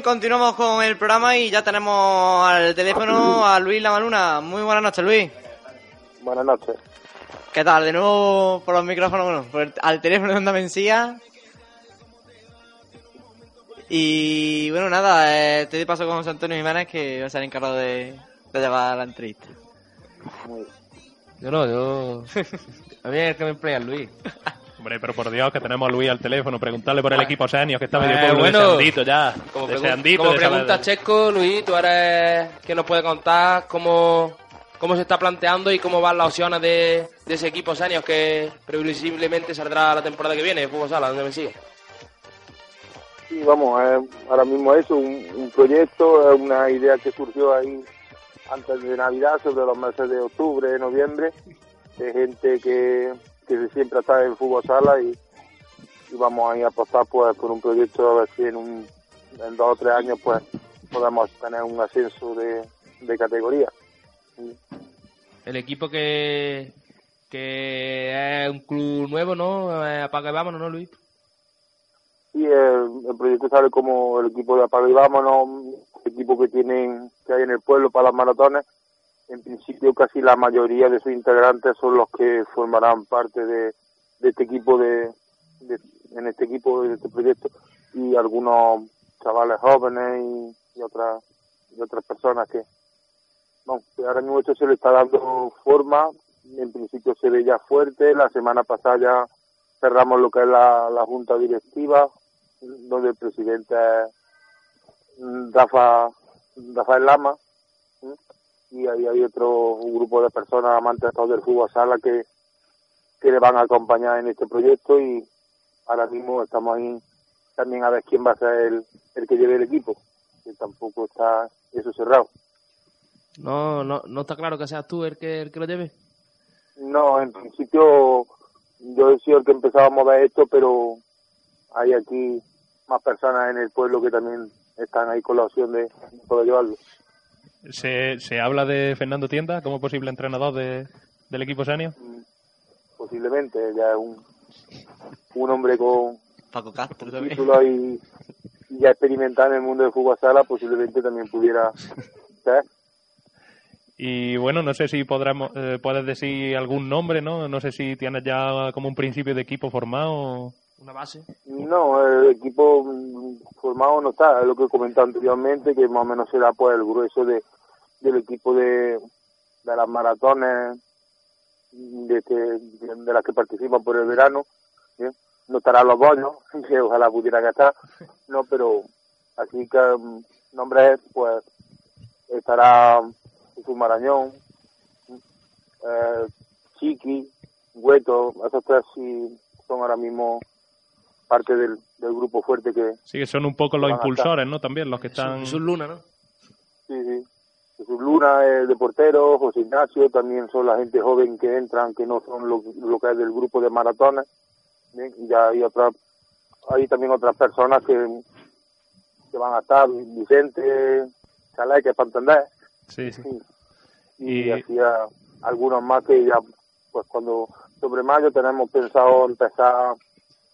Speaker 2: bien, continuamos con el programa y ya tenemos al teléfono a Luis Lamaluna. Muy buenas noches, Luis.
Speaker 17: Buenas noches.
Speaker 2: ¿Qué tal? De nuevo por los micrófonos, bueno, por el- al teléfono de Onda Mencía. Y bueno, nada, eh, te doy paso con José Antonio Jiménez que va a ser encargado de, de llevar la entrevista.
Speaker 3: Yo no, yo. <laughs> A mí es que me emplea Luis.
Speaker 5: Hombre, pero por Dios, que tenemos a Luis al teléfono, preguntarle por el equipo senior, que está
Speaker 3: Eh,
Speaker 5: medio pueblo
Speaker 3: bueno,
Speaker 5: deseandito ya.
Speaker 3: Como, pregun-
Speaker 5: deseandito
Speaker 3: como
Speaker 5: de
Speaker 3: pregunta Chesco, Luis, tú eres que nos puede contar cómo, cómo se está planteando y cómo van las opciones de, de ese equipo senior que previsiblemente saldrá la temporada que viene de fútbol sala, donde me sigue.
Speaker 17: Sí, vamos, eh, ahora mismo eso, un, un proyecto, es una idea que surgió ahí antes de Navidad, sobre los meses de octubre, noviembre, de gente que, que siempre está en fútbol sala y, y vamos ahí a apostar pues por un proyecto a ver si en, un, en dos o tres años pues podamos tener un ascenso de, de categoría.
Speaker 3: El equipo que, que es un club nuevo, ¿no? Eh, Apaga y vámonos, ¿no, Luis?
Speaker 17: Y el, el proyecto sale como el equipo de Apaga y Vámonos, el equipo que tienen que hay en el pueblo para las maratones. En principio casi la mayoría de sus integrantes son los que formarán parte de, de este equipo de, en este equipo de este proyecto. Y algunos chavales jóvenes y, otras y otras personas que que ahora mismo esto se le está dando forma. En principio se ve ya fuerte. La semana pasada ya cerramos lo que es la, la junta directiva, donde el presidente es Rafa, Rafael Lama. Y ahí hay otro un grupo de personas amantes del fútbol sala que, que le van a acompañar en este proyecto y ahora mismo estamos ahí también a ver quién va a ser el, el que lleve el equipo, que tampoco está eso cerrado.
Speaker 3: No, no, no está claro que seas tú el que, el que lo lleve.
Speaker 17: No, en principio yo he sido el que empezaba a mover esto, pero hay aquí más personas en el pueblo que también están ahí con la opción de poder llevarlo.
Speaker 5: ¿Se, ¿Se habla de Fernando Tienda como posible entrenador de, del equipo senior?
Speaker 17: Posiblemente, ya es un, un hombre con
Speaker 2: Paco Castro
Speaker 17: título y, y ya experimentado en el mundo del fútbol sala, posiblemente también pudiera ser.
Speaker 5: Y bueno, no sé si podremos, eh, puedes decir algún nombre, ¿no? No sé si tienes ya como un principio de equipo formado.
Speaker 3: Una base.
Speaker 17: No, el equipo mm, formado no está, es lo que he comentado anteriormente, que más o menos será pues el grueso de, del equipo de, de las maratones de, este- de las que participan por el verano. No estarán los bonos, <laughs> que ojalá pudieran estar, no, pero así que mm, nombres, pues estará Jesús Marañón, eh, Chiqui, Hueto, esos tres sí son ahora mismo parte del, del grupo fuerte que
Speaker 5: Sí, que son un poco los impulsores, ¿no? También los que están...
Speaker 3: Jesús Luna, ¿no?
Speaker 17: sí, sí. Jesús Luna es de portero, José Ignacio también son la gente joven que entran, que no son lo, lo que es del grupo de maratones. Bien, Y ya hay otras, hay también otras personas que, que van a estar, Vicente, Chalé, que es
Speaker 5: Sí, sí.
Speaker 17: y,
Speaker 5: Y-
Speaker 17: así a- algunos más que ya, pues cuando sobre mayo tenemos pensado empezar,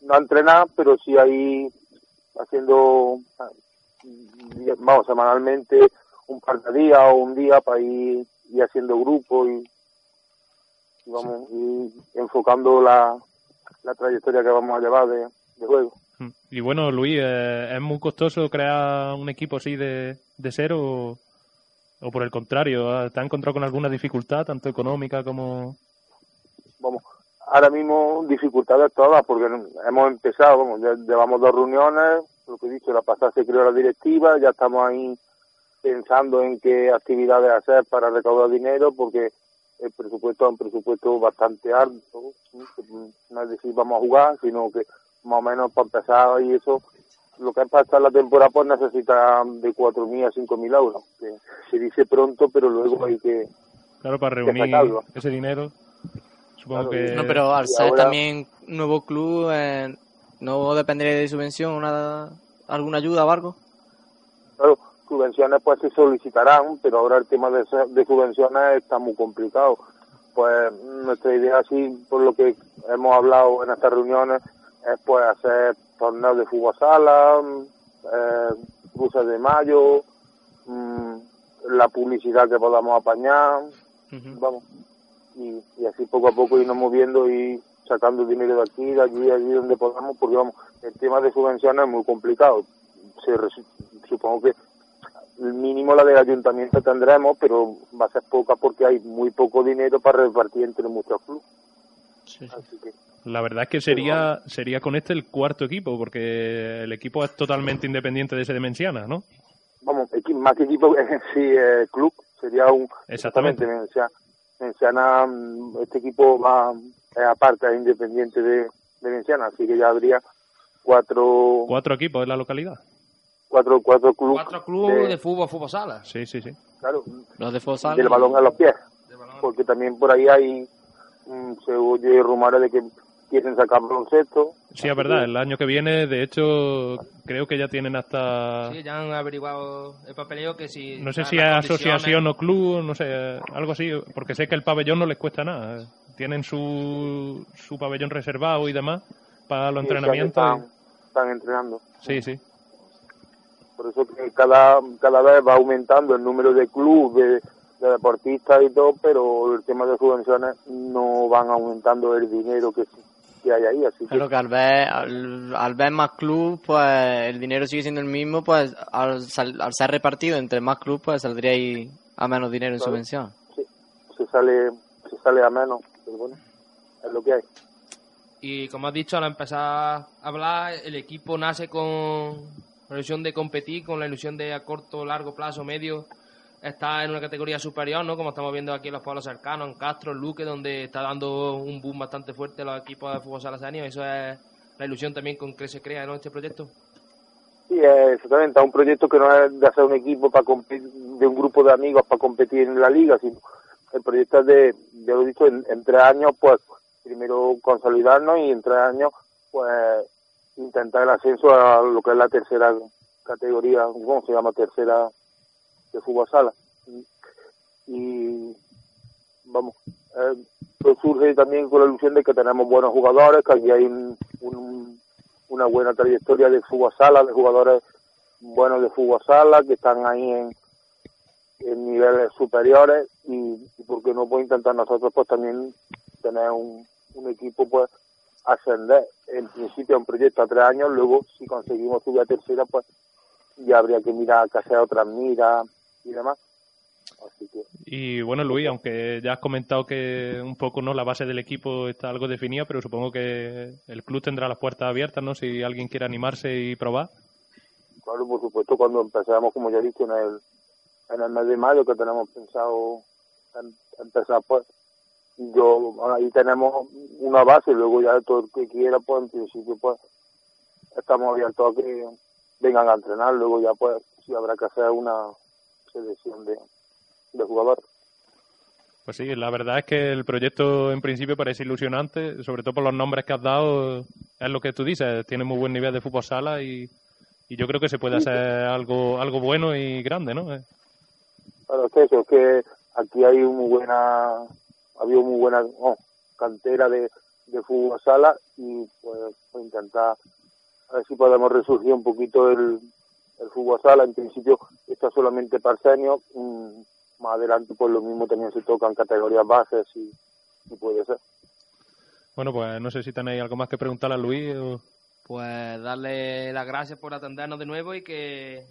Speaker 17: no a entrenar, pero sí ahí haciendo, vamos, semanalmente un par de días o un día para ir, ir haciendo grupo y, y vamos, y enfocando la, la trayectoria que vamos a llevar de, de juego.
Speaker 5: Mm. Y bueno, Luis, eh, ¿es muy costoso crear un equipo así de, de cero o, o por el contrario? ¿Te has encontrado con alguna dificultad, tanto económica como...?
Speaker 17: vamos, ahora mismo dificultades todas, porque hemos empezado, vamos, ya llevamos dos reuniones, lo que he dicho, la pasada se creó la directiva, ya estamos ahí pensando en qué actividades hacer para recaudar dinero, porque el presupuesto es un presupuesto bastante alto, no es decir vamos a jugar, sino que más o menos para empezar y eso, lo que es para estar la temporada pues necesita de 4.000 a 5.000 euros, que se dice pronto, pero luego hay que...
Speaker 5: Claro, para reunir ese dinero. Supongo
Speaker 17: Claro,
Speaker 5: que...
Speaker 2: No, pero al ser
Speaker 17: ahora-
Speaker 2: también nuevo club, eh, ¿no dependería de subvención una, alguna ayuda o algo?
Speaker 17: Claro, subvenciones pues se solicitarán, pero ahora el tema de, de subvenciones está muy complicado. Pues nuestra idea, sí, por lo que hemos hablado en estas reuniones, es pues hacer torneos de fútbol sala, eh, cruces de mayo, mm, la publicidad que podamos apañar, vamos, y, y así poco a poco irnos moviendo y sacando dinero de aquí, de allí, de allí donde podamos, porque vamos, el tema de subvenciones es muy complicado. Se supongo que el mínimo la del ayuntamiento tendremos, pero va a ser poca porque hay muy poco dinero para repartir entre muchos clubes. Que
Speaker 5: La verdad es que sería sería con este el cuarto equipo, porque el equipo es totalmente independiente de ese de Menciana, ¿no?
Speaker 17: vamos, más que equipo <laughs> sí, eh, club, sería un...
Speaker 5: Exactamente.
Speaker 17: Menciana, Menciana, mm, este equipo va es aparte, es independiente de, de Menciana, así que ya habría cuatro
Speaker 5: Cuatro equipos en la localidad.
Speaker 17: cuatro cuatro clubes
Speaker 3: Cuatro clubes de, fútbol, fútbol sala.
Speaker 5: Sí, sí, sí.
Speaker 17: claro,
Speaker 2: Los de Fosal.
Speaker 17: del balón a los pies, porque también por ahí hay mm, se oye rumores de que quieren sacar baloncesto,
Speaker 5: Sí, es verdad, el año que viene, de hecho, creo que ya tienen hasta...
Speaker 3: Sí, ya han averiguado el papeleo que si...
Speaker 5: No sé si es asociación o club, no sé, algo así, porque sé que el pabellón no les cuesta nada. Tienen su, su pabellón reservado y demás para los
Speaker 17: año
Speaker 5: entrenamientos.
Speaker 17: están, están entrenando.
Speaker 5: Sí, sí.
Speaker 17: Por eso que cada, cada vez va aumentando el número de clubes, de, de deportistas y todo, pero el tema de subvenciones no van aumentando el dinero que, que hay ahí. Así que
Speaker 2: Claro que al ver, al, al ver más club, pues el dinero sigue siendo el mismo, pues al, sal- al ser repartido entre más clubes, pues saldría ahí a menos dinero en subvención.
Speaker 17: se sale, se sale a menos. Pero bueno, es lo que hay.
Speaker 3: Y como has dicho, al empezar a hablar, el equipo nace con la ilusión de competir, con la ilusión de a corto, largo plazo, medio, estar en una categoría superior, ¿no? Como estamos viendo aquí en los pueblos cercanos, en Castro, en Luque, donde está dando un boom bastante fuerte los equipos de fútbol sala senior. Eso es la ilusión también con que se crea, ¿no? Este proyecto.
Speaker 17: Sí, eh, exactamente, un proyecto que no es de hacer un equipo para competir, de un grupo de amigos para competir en la liga, sino el proyecto es de, ya lo he dicho, en, en tres años, pues primero consolidarnos y en tres años, pues intentar el ascenso a lo que es la tercera categoría, ¿cómo se llama? Tercera de fútbol sala. Y vamos, eh, pues surge también con la ilusión de que tenemos buenos jugadores, que aquí hay un- un- una buena trayectoria de fútbol sala, de jugadores buenos de fútbol sala, que están ahí en, en niveles superiores y, y por qué no pues intentar nosotros pues también tener un, un equipo pues ascender en principio a un proyecto a tres años luego si conseguimos subir a tercera pues ya habría que mirar que hacer otras miras y demás así que
Speaker 5: Y bueno, Luis, aunque ya has comentado que un poco no la base del equipo está algo definida, pero supongo que el club tendrá las puertas abiertas, ¿no? Si alguien quiere animarse y probar.
Speaker 17: claro por supuesto cuando empezamos como ya he dicho en el en el mes de mayo que tenemos pensado em- empezar pues yo ahí tenemos una base luego ya todo el que quiera pues en principio pues estamos abiertos a que vengan a entrenar luego ya pues si habrá que hacer una selección de, de jugadores
Speaker 5: Pues sí, la verdad es que el proyecto en principio parece ilusionante, sobre todo por los nombres que has dado, es lo que tú dices, tiene muy buen nivel de fútbol sala y, y yo creo que se puede hacer algo algo bueno y grande, ¿no? Eh,
Speaker 17: Claro, es que eso, es que aquí hay muy buena, había muy buena oh, cantera de, de fútbol sala y pues intentar a ver si podemos resurgir un poquito el, el fútbol sala. En principio está solamente para senior, mm, más adelante pues lo mismo también se tocan categorías bases y, y puede ser.
Speaker 5: Bueno, pues no sé si tenéis algo más que preguntarle a Luis. o-
Speaker 3: Pues darle las gracias por atendernos de nuevo y que,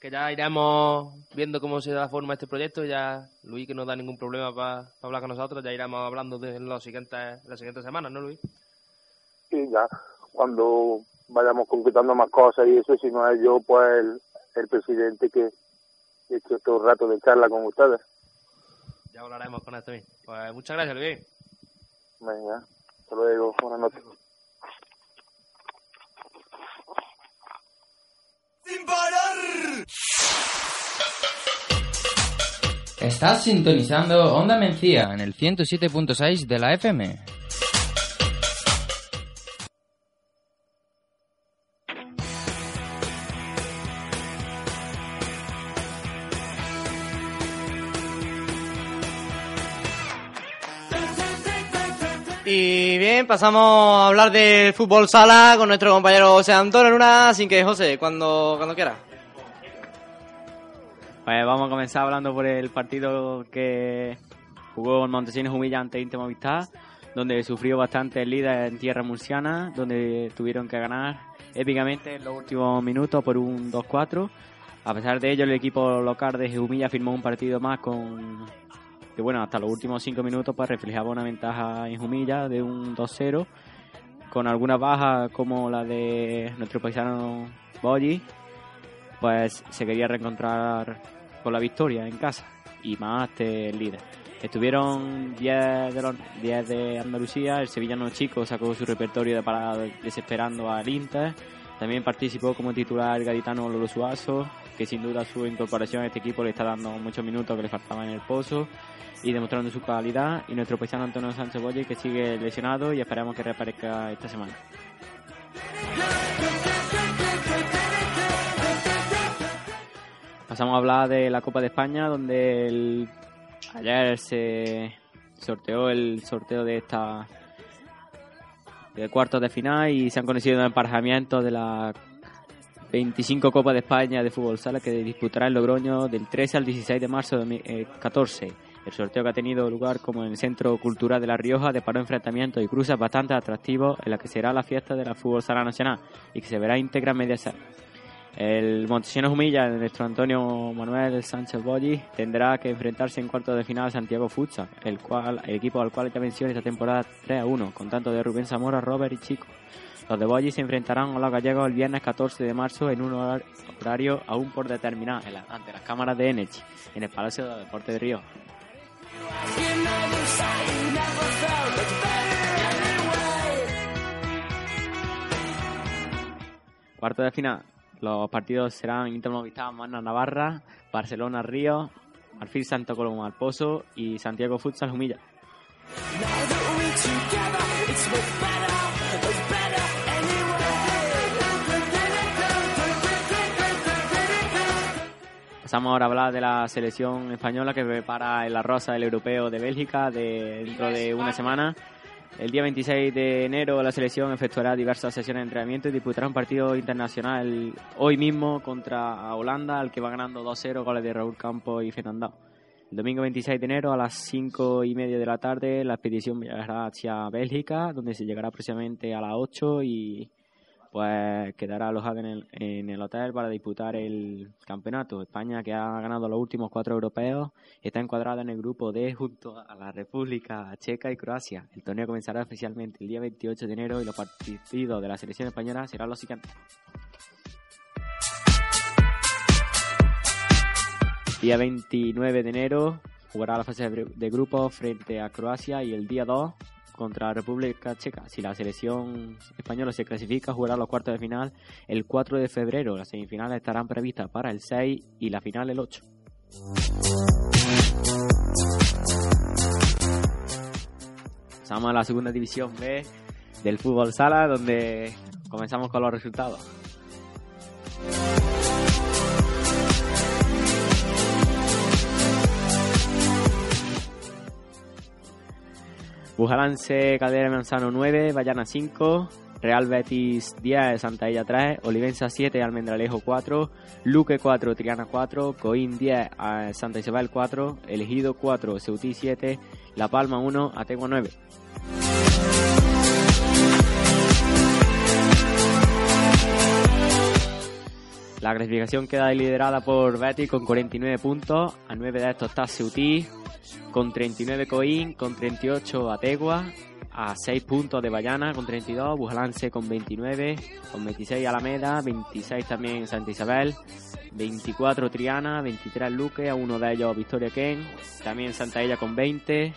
Speaker 3: que ya iremos viendo cómo se da forma este proyecto. Ya Luis, que no da ningún problema para hablar con nosotros, ya iremos hablando de los siguientes, las siguientes semanas, ¿no, Luis?
Speaker 17: Y ya cuando vayamos concretando más cosas y eso, si no es yo, pues el, el presidente que he hecho todo el rato de charla con ustedes.
Speaker 3: Ya hablaremos con esto mismo. Pues muchas gracias, Luis.
Speaker 17: Venga, hasta luego, buenas noches.
Speaker 9: Estás sintonizando Onda Mencía en el 107.6 de la FM.
Speaker 2: Bien, pasamos a hablar del fútbol sala con nuestro compañero José Antonio Luna, así que José, cuando, cuando quieras.
Speaker 16: Pues vamos a comenzar hablando por el partido que jugó el Montesinos Humilla ante Inter Movistar, donde sufrió bastante el líder en tierra murciana, donde tuvieron que ganar épicamente en los últimos minutos por un 2-4. A pesar de ello, el equipo local de Humilla firmó un partido más con que bueno, hasta los últimos cinco minutos pues reflejaba una ventaja en Jumilla de un 2-0, con algunas bajas como la de nuestro paisano Boyi, pues se quería reencontrar con la victoria en casa y más este líder. Estuvieron 10 de los 10 de Andalucía, el sevillano chico sacó su repertorio de parada desesperando al Inter. También participó como titular el gaditano Lolo Suazo, que sin duda su incorporación a este equipo le está dando muchos minutos que le faltaban en el pozo y demostrando su calidad. Y nuestro paisano Antonio Sánchez Boye, que sigue lesionado y esperamos que reaparezca esta semana. Pasamos a hablar de la Copa de España, donde el- ayer se sorteó el sorteo de esta de cuartos de final y se han conocido emparejamientos de la 25 Copa de España de Fútbol Sala que disputará en Logroño del 13 al 16 de marzo de 2014. El sorteo que ha tenido lugar como en el Centro Cultural de La Rioja deparó enfrentamientos y cruces bastante atractivos en la que será la fiesta de la Fútbol Sala Nacional y que se verá íntegra en Mediaset. El Montesinos Humilla, nuestro Antonio Manuel Sánchez Bolli, tendrá que enfrentarse en cuartos de final a Santiago Futsal, el, cual, el equipo al cual ya venció esta temporada 3 a 1, con tanto de Rubén Zamora, Robert y Chico. Los de Bolli se enfrentarán a los gallegos el viernes 14 de marzo en un horar- horario aún por determinar ante las cámaras de Energy, en el Palacio de Deportes de Río. Cuarto de final. Los partidos serán Inter Movistar, Mana Navarra, Barcelona Río, Marfil Santo Coloma Alpozo y Santiago Futsal Humilla. Pasamos ahora a hablar de la selección española que prepara el Rosa del Europeo de Bélgica de, dentro de una semana. El día 26 de enero la selección efectuará diversas sesiones de entrenamiento y disputará un partido internacional hoy mismo contra Holanda, al que va ganando 2-0 goles de Raúl Campos y Fernandao. El domingo 26 de enero a las 5 y media de la tarde la expedición viajará hacia Bélgica, donde se llegará aproximadamente a las 8 y pues quedará alojada en el, en el hotel para disputar el campeonato. España, que ha ganado los últimos cuatro europeos, está encuadrada en el grupo D junto a la República Checa y Croacia. El torneo comenzará oficialmente el día 28 de enero y los partidos de la selección española serán los siguientes. Día 29 de enero jugará la fase de grupos frente a Croacia y el día 2 contra República Checa. Si la selección española se clasifica, jugará los cuartos de final el 4 de febrero. Las semifinales estarán previstas para el 6 y la final el 8. Pasamos a la segunda división B del fútbol sala, donde comenzamos con los resultados. Bujalance, Caldera Manzano 9, Bayana 5, Real Betis 10, Santaella 3, Olivenza 7, Almendralejo 4, Luque 4, Triana 4, Coín 10, a Santa Isabel 4, Elegido 4, Ceutí 7, La Palma 1, Ategua 9. La clasificación queda liderada por Betis con 49 puntos. A 9 de estos está Ceutí, con 39 Coín, con 38 Ategua, a 6 puntos de Bayana con 32, Bujalance con 29, con 26 Alameda, 26 también Santa Isabel, 24 Triana, 23 Luque, a uno de ellos Victoria Ken, también Santa Ella con 20,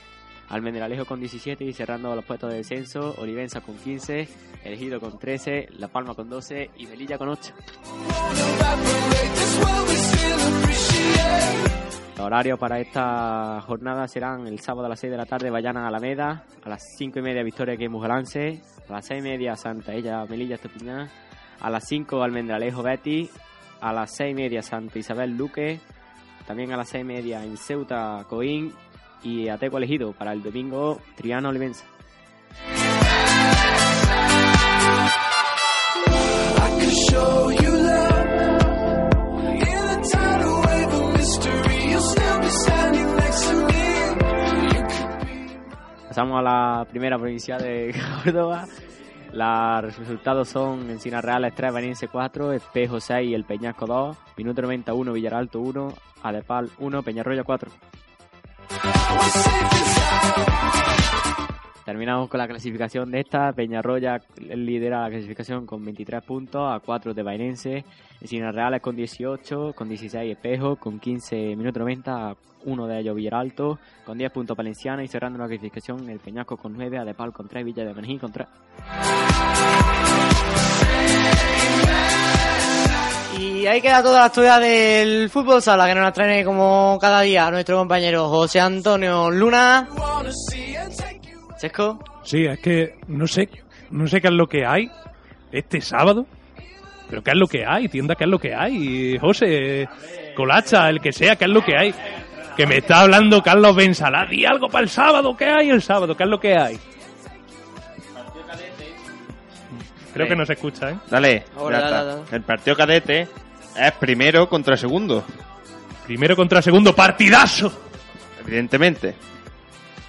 Speaker 16: Almendralejo con 17 y cerrando los puestos de descenso, Olivenza con 15, Elegido con 13, La Palma con 12 y Melilla con 8. Los horarios para esta jornada serán el sábado a las 6 de la tarde Bayana Alameda, a las 5 y media Victoria que Mujalance, a las 6 y media Santa Ella Melilla Estupiñán, a las 5 Almendralejo Betty, a las 6 y media Santa Isabel Luque, también a las 6 y media en Ceuta Coín y Ateco elegido para el domingo Triana
Speaker 6: Olivense.
Speaker 16: Pasamos a la primera provincia de <laughs> Córdoba. Los resultados son Encina Real 3, Valencia 4, Espejo 6 y El Peñasco 2, Minuto 91, Villaralto 1, Adepal 1, Peñarroya 4. Terminamos con la clasificación de esta. Peñarroya lidera la clasificación con 23 puntos, a 4 de Bainense. Encina Real es con 18, con 16 Espejo, con 15 minutos 90, a de ellos Villaralto, con 10 puntos Valenciana y cerrando la clasificación el Peñasco con 9, Adepal con 3, Villa de Menejí con 3.
Speaker 2: Y ahí queda toda la actualidad del fútbol sala que nos la trae como cada día nuestro compañero José Antonio Luna. Chesco.
Speaker 5: Sí, es que no sé, no sé qué es lo que hay este sábado. Pero qué es lo que hay, tienda, qué es lo que hay. José, Colacha, el que sea, qué es lo que hay. Que me está hablando Carlos Bensalá. Di algo para el sábado, ¿qué hay el sábado? ¿Qué es lo que hay? Creo que no se escucha, ¿eh?
Speaker 4: Dale,
Speaker 2: Ahora,
Speaker 4: ya
Speaker 2: dale,
Speaker 4: está.
Speaker 2: dale.
Speaker 4: El partido cadete es primero contra segundo,
Speaker 5: Primero contra segundo, partidazo.
Speaker 4: evidentemente.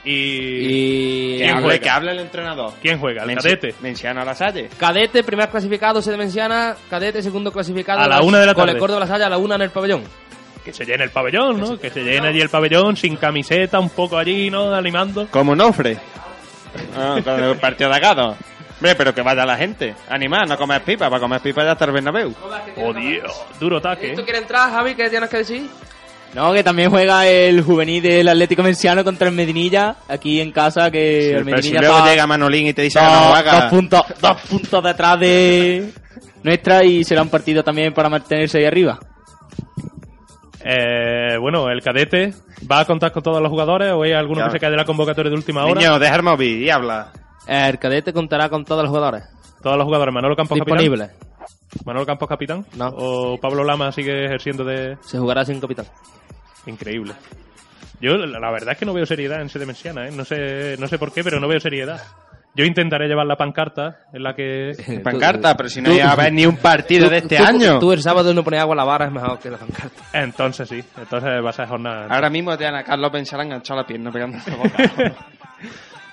Speaker 5: Y...
Speaker 4: Que
Speaker 5: ¿Quién juega?
Speaker 4: que hable el entrenador.
Speaker 5: ¿Quién juega? ¿El
Speaker 4: Menci-
Speaker 5: cadete?
Speaker 4: Menciano a la Salle.
Speaker 3: Cadete, primer clasificado, se menciona. Cadete, segundo clasificado.
Speaker 5: A la una de la
Speaker 3: Con el
Speaker 5: tarde.
Speaker 3: Córdoba La Salle a la una en el pabellón.
Speaker 5: Que se llene el pabellón, ¿no? Que se llene allí el pabellón sin camiseta, un poco allí, ¿no? Animando.
Speaker 4: Como Nofre. Ah, con el partido de Agado. Hombre, pero que vaya la gente. Animar, no comer pipa. Para comer pipa ya está el Bernabéu.
Speaker 5: Oh, Dios. Duro ataque.
Speaker 3: ¿Tú quieres entrar, Javi? ¿Qué tienes que decir?
Speaker 16: No, que también juega el juvenil del Atlético Menciano contra el Medinilla, aquí en casa, que
Speaker 4: Sí,
Speaker 16: el
Speaker 4: pero si
Speaker 16: Medinilla
Speaker 4: luego
Speaker 16: está
Speaker 4: llega Manolín y te dice
Speaker 16: dos,
Speaker 4: que no haga.
Speaker 16: dos puntos, dos puntos detrás de nuestra y será un partido también para mantenerse ahí arriba.
Speaker 5: Eh, bueno, el cadete va a contar con todos los jugadores o hay alguno
Speaker 4: Ya.
Speaker 5: que se cae de la convocatoria de última hora.
Speaker 4: Niño, deja el móvil y habla.
Speaker 3: El cadete contará con todos los jugadores.
Speaker 5: Todos los jugadores. Manolo Campos
Speaker 3: Disponibles.
Speaker 5: capitán. Manolo Campos capitán.
Speaker 3: No.
Speaker 5: O Pablo Lama sigue ejerciendo de.
Speaker 3: Se jugará sin capitán.
Speaker 5: Increíble. Yo la verdad es que no veo seriedad en Sede Mensiana, ¿eh? No sé, no sé por qué, pero no veo seriedad. Yo intentaré llevar la pancarta en la que... <laughs>
Speaker 4: Pancarta, pero si no iba a haber ni un partido de este
Speaker 3: Tú-
Speaker 4: año.
Speaker 3: Tú el sábado no pones agua a la vara, es mejor que la pancarta.
Speaker 5: Entonces sí, entonces va a ser jornada.
Speaker 4: Ahora mismo te dan a Carlos Benzala enganchado la pierna pegando la boca. <laughs>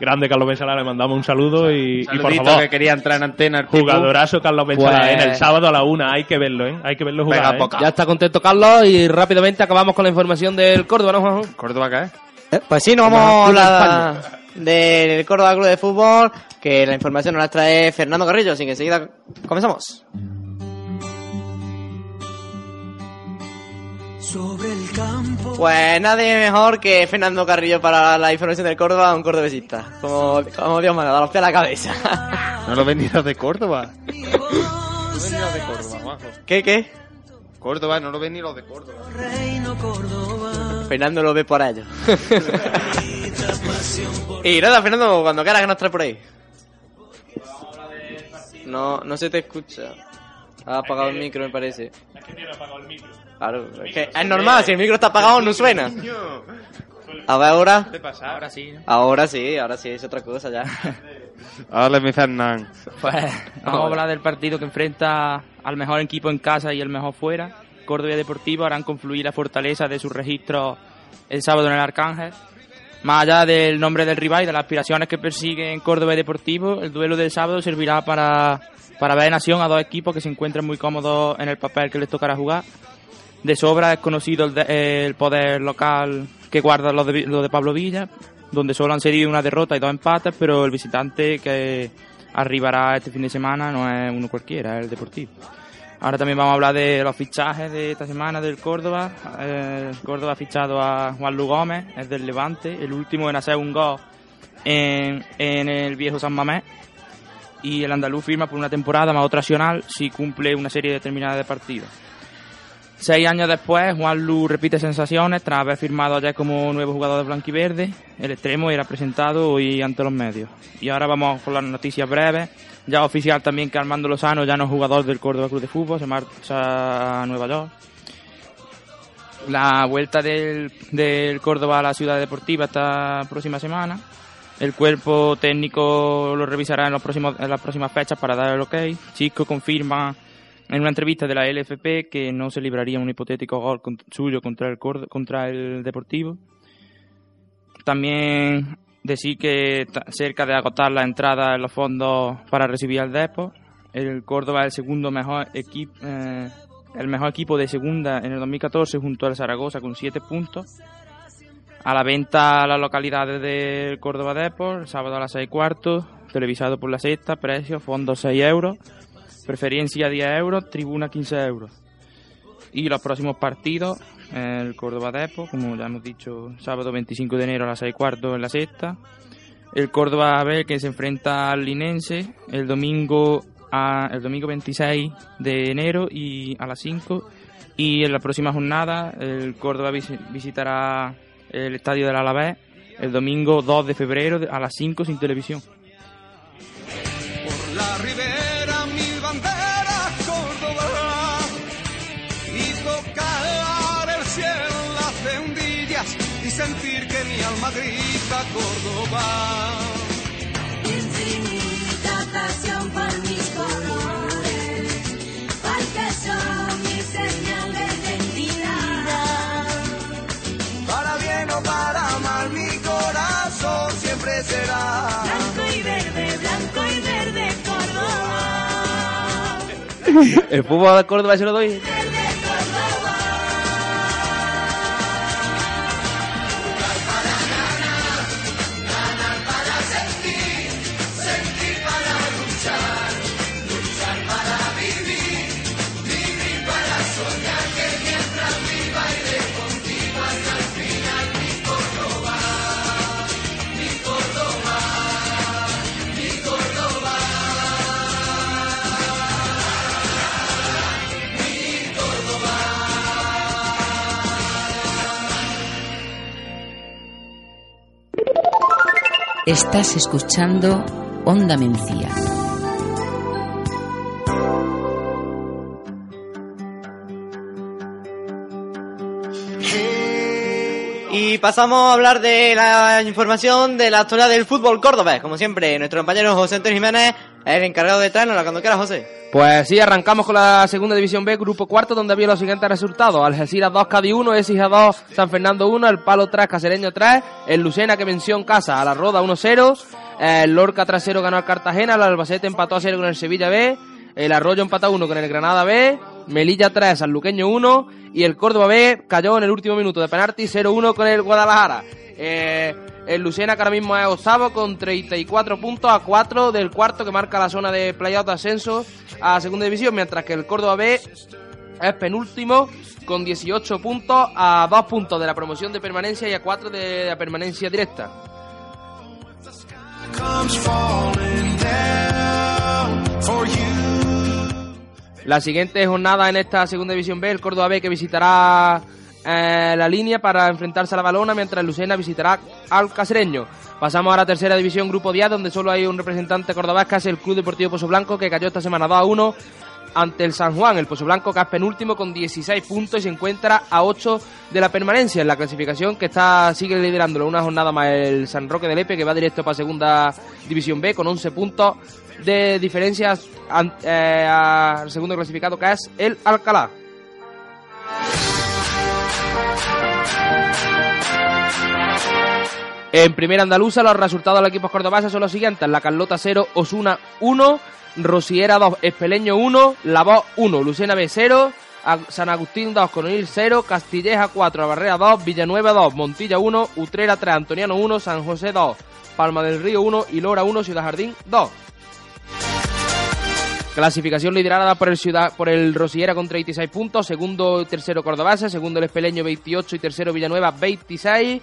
Speaker 5: Grande Carlos Benzala, le mandamos un saludo y, y por favor,
Speaker 4: que quería entrar en antena. el
Speaker 5: jugadorazo Carlos Benzala
Speaker 3: Pues-
Speaker 5: en el sábado a la una, hay que verlo, ¿eh? Hay que verlo jugar,
Speaker 4: Venga,
Speaker 5: ¿eh?
Speaker 4: poca.
Speaker 3: Ya está contento Carlos y rápidamente acabamos con la información del Córdoba, ¿no, Juanjo?
Speaker 4: Córdoba acá, ¿eh?
Speaker 2: Pues sí, nos vamos a hablar del Córdoba Club de Fútbol, que la información nos la trae Fernando Carrillo, así que enseguida comenzamos.
Speaker 11: Sobre el campo.
Speaker 2: Pues nadie mejor que Fernando Carrillo para la información del Córdoba, un cordobesista. Como, como Dios manda, da los pies a la cabeza. <laughs>
Speaker 4: No lo ven ni los de Córdoba. No ven ni los de Córdoba.
Speaker 2: ¿Qué, qué?
Speaker 4: Córdoba, no lo ven ni los de Córdoba.
Speaker 11: Reino Córdoba.
Speaker 2: Fernando lo ve por ello. <laughs> y nada, Fernando, cuando quieras que nos trae por ahí. No, no se te escucha. Ha apagado el micro, me parece.
Speaker 5: Es que tiene apagado el micro.
Speaker 2: Claro, es que es normal, si el micro está apagado no suena. A ver ahora.
Speaker 4: ¿Qué pasa?
Speaker 16: Ahora sí.
Speaker 2: Ahora sí, ahora sí, es otra cosa ya. <laughs>
Speaker 4: Hola, mi Fernán.
Speaker 9: Pues vamos a hablar del partido que enfrenta al mejor equipo en casa y el mejor fuera. Córdoba y Deportivo harán confluir la fortaleza de sus registros el sábado en el Arcángel. Más allá del nombre del rival y de las aspiraciones que persiguen Córdoba y Deportivo, el duelo del sábado servirá para, para ver en acción a dos equipos que se encuentran muy cómodos en el papel que les tocará jugar. De sobra es conocido el, de- el poder local que guarda lo de, lo de Pablo Villa, donde solo han cedido una derrota y dos empates, pero el visitante que arribará este fin de semana no es uno cualquiera, es el Deportivo. Ahora también vamos a hablar de los fichajes de esta semana del Córdoba. El Córdoba ha fichado a Juan Lu Gómez, es del Levante, el último en hacer un gol en, en el viejo San Mamés. Y el andaluz firma por una temporada más otra opcional si cumple una serie determinada de partidos. Seis años después, Juan Lu repite sensaciones tras haber firmado ayer como nuevo jugador de Blanquiverde. El extremo era presentado hoy ante los medios. Y ahora vamos con las noticias breves. Ya oficial también que Armando Lozano ya no es jugador del Córdoba Club de Fútbol, se marcha a Nueva York. La vuelta del, del Córdoba a la ciudad deportiva esta próxima semana. El cuerpo técnico lo revisará en, los próximos, las próximas fechas para dar el ok. Chico confirma en una entrevista de la LFP que no se libraría un hipotético gol suyo contra el, contra el Deportivo. También Decir que cerca de agotar la entrada en los fondos para recibir al Depor, el Córdoba es el segundo mejor equipo, el mejor equipo de segunda en el 2014 junto al Zaragoza con 7 puntos. A la venta a las localidades del Córdoba Depor, el sábado a las 6 cuartos, televisado por la sexta, precio, fondo 6 euros, preferencia 10 euros, tribuna 15 euros. Y los próximos partidos, el Córdoba Depor, como ya hemos dicho, sábado 25 de enero a las 6 cuartos en la sexta. El Córdoba B que se enfrenta al Linense el domingo el domingo 26 de enero y a las 5. Y en la próxima jornada el Córdoba vis- visitará el estadio del Alavés el domingo 2 de febrero a las 5 sin televisión.
Speaker 6: la ribera mil banderas Córdoba y tocar el cielo las fendillas y sentir que mi alma grita Córdoba.
Speaker 3: El fútbol de Córdoba se lo doy.
Speaker 18: Estás escuchando Onda Mencía.
Speaker 2: Y pasamos a hablar de la información de la actualidad del fútbol cordobés. Como siempre, nuestro compañero José Antonio Jiménez es el encargado de traernos cuando quiera, José.
Speaker 3: Pues sí, arrancamos con la segunda división B, grupo cuarto, donde había los siguientes resultados. Algeciras 2, Cádiz 1, Écija 2, San Fernando 1, El Palo 3, Casereño 3, el Lucena que venció en casa a la Roda 1-0, el Lorca 3-0 ganó al Cartagena, el Albacete empató a 0 con el Sevilla B, el Arroyo empató a 1 con el Granada B, Melilla 3, Sanluqueño 1 y el Córdoba B cayó en el último minuto de penalti 0-1 con el Guadalajara. Eh, el Lucena que ahora mismo es octavo con 34 puntos a 4 del cuarto que marca la zona de playoff de ascenso a segunda división, mientras que el Córdoba B es penúltimo con 18 puntos a 2 puntos de la promoción de permanencia y a 4 de la permanencia directa.
Speaker 6: for you.
Speaker 3: La siguiente jornada en esta segunda división B, el Córdoba B que visitará eh, la línea para enfrentarse a la balona, mientras Lucena visitará al Casereño. Pasamos a la tercera división, grupo 10, donde solo hay un representante cordobés, que es el Club Deportivo Pozo Blanco, que cayó esta semana 2 a 1 ante el San Juan. El Pozo Blanco, que penúltimo con 16 puntos y se encuentra a 8 de la permanencia en la clasificación, que está sigue liderándolo una jornada más el San Roque de Lepe, que va directo para segunda división B con 11 puntos de diferencias eh, al segundo clasificado, que es el Alcalá. En primera andaluza, los resultados de los equipos cordobeses son los siguientes: La Carlota 0, Osuna 1, Rosiera 2, Espeleño 1, La Voz 1, Lucena B 0, A- San Agustín 2, Coronil 0, Castilleja 4, Barrea 2, Villanueva 2, Montilla 1, Utrera 3, Antoniano 1, San José 2, Palma del Río 1 y Lora 1, Ciudad Jardín 2. Clasificación liderada por el Ciudad, por el Rosiera con 36 puntos, segundo y tercero Cordobesa, segundo el Espeleño 28 y tercero Villanueva 26.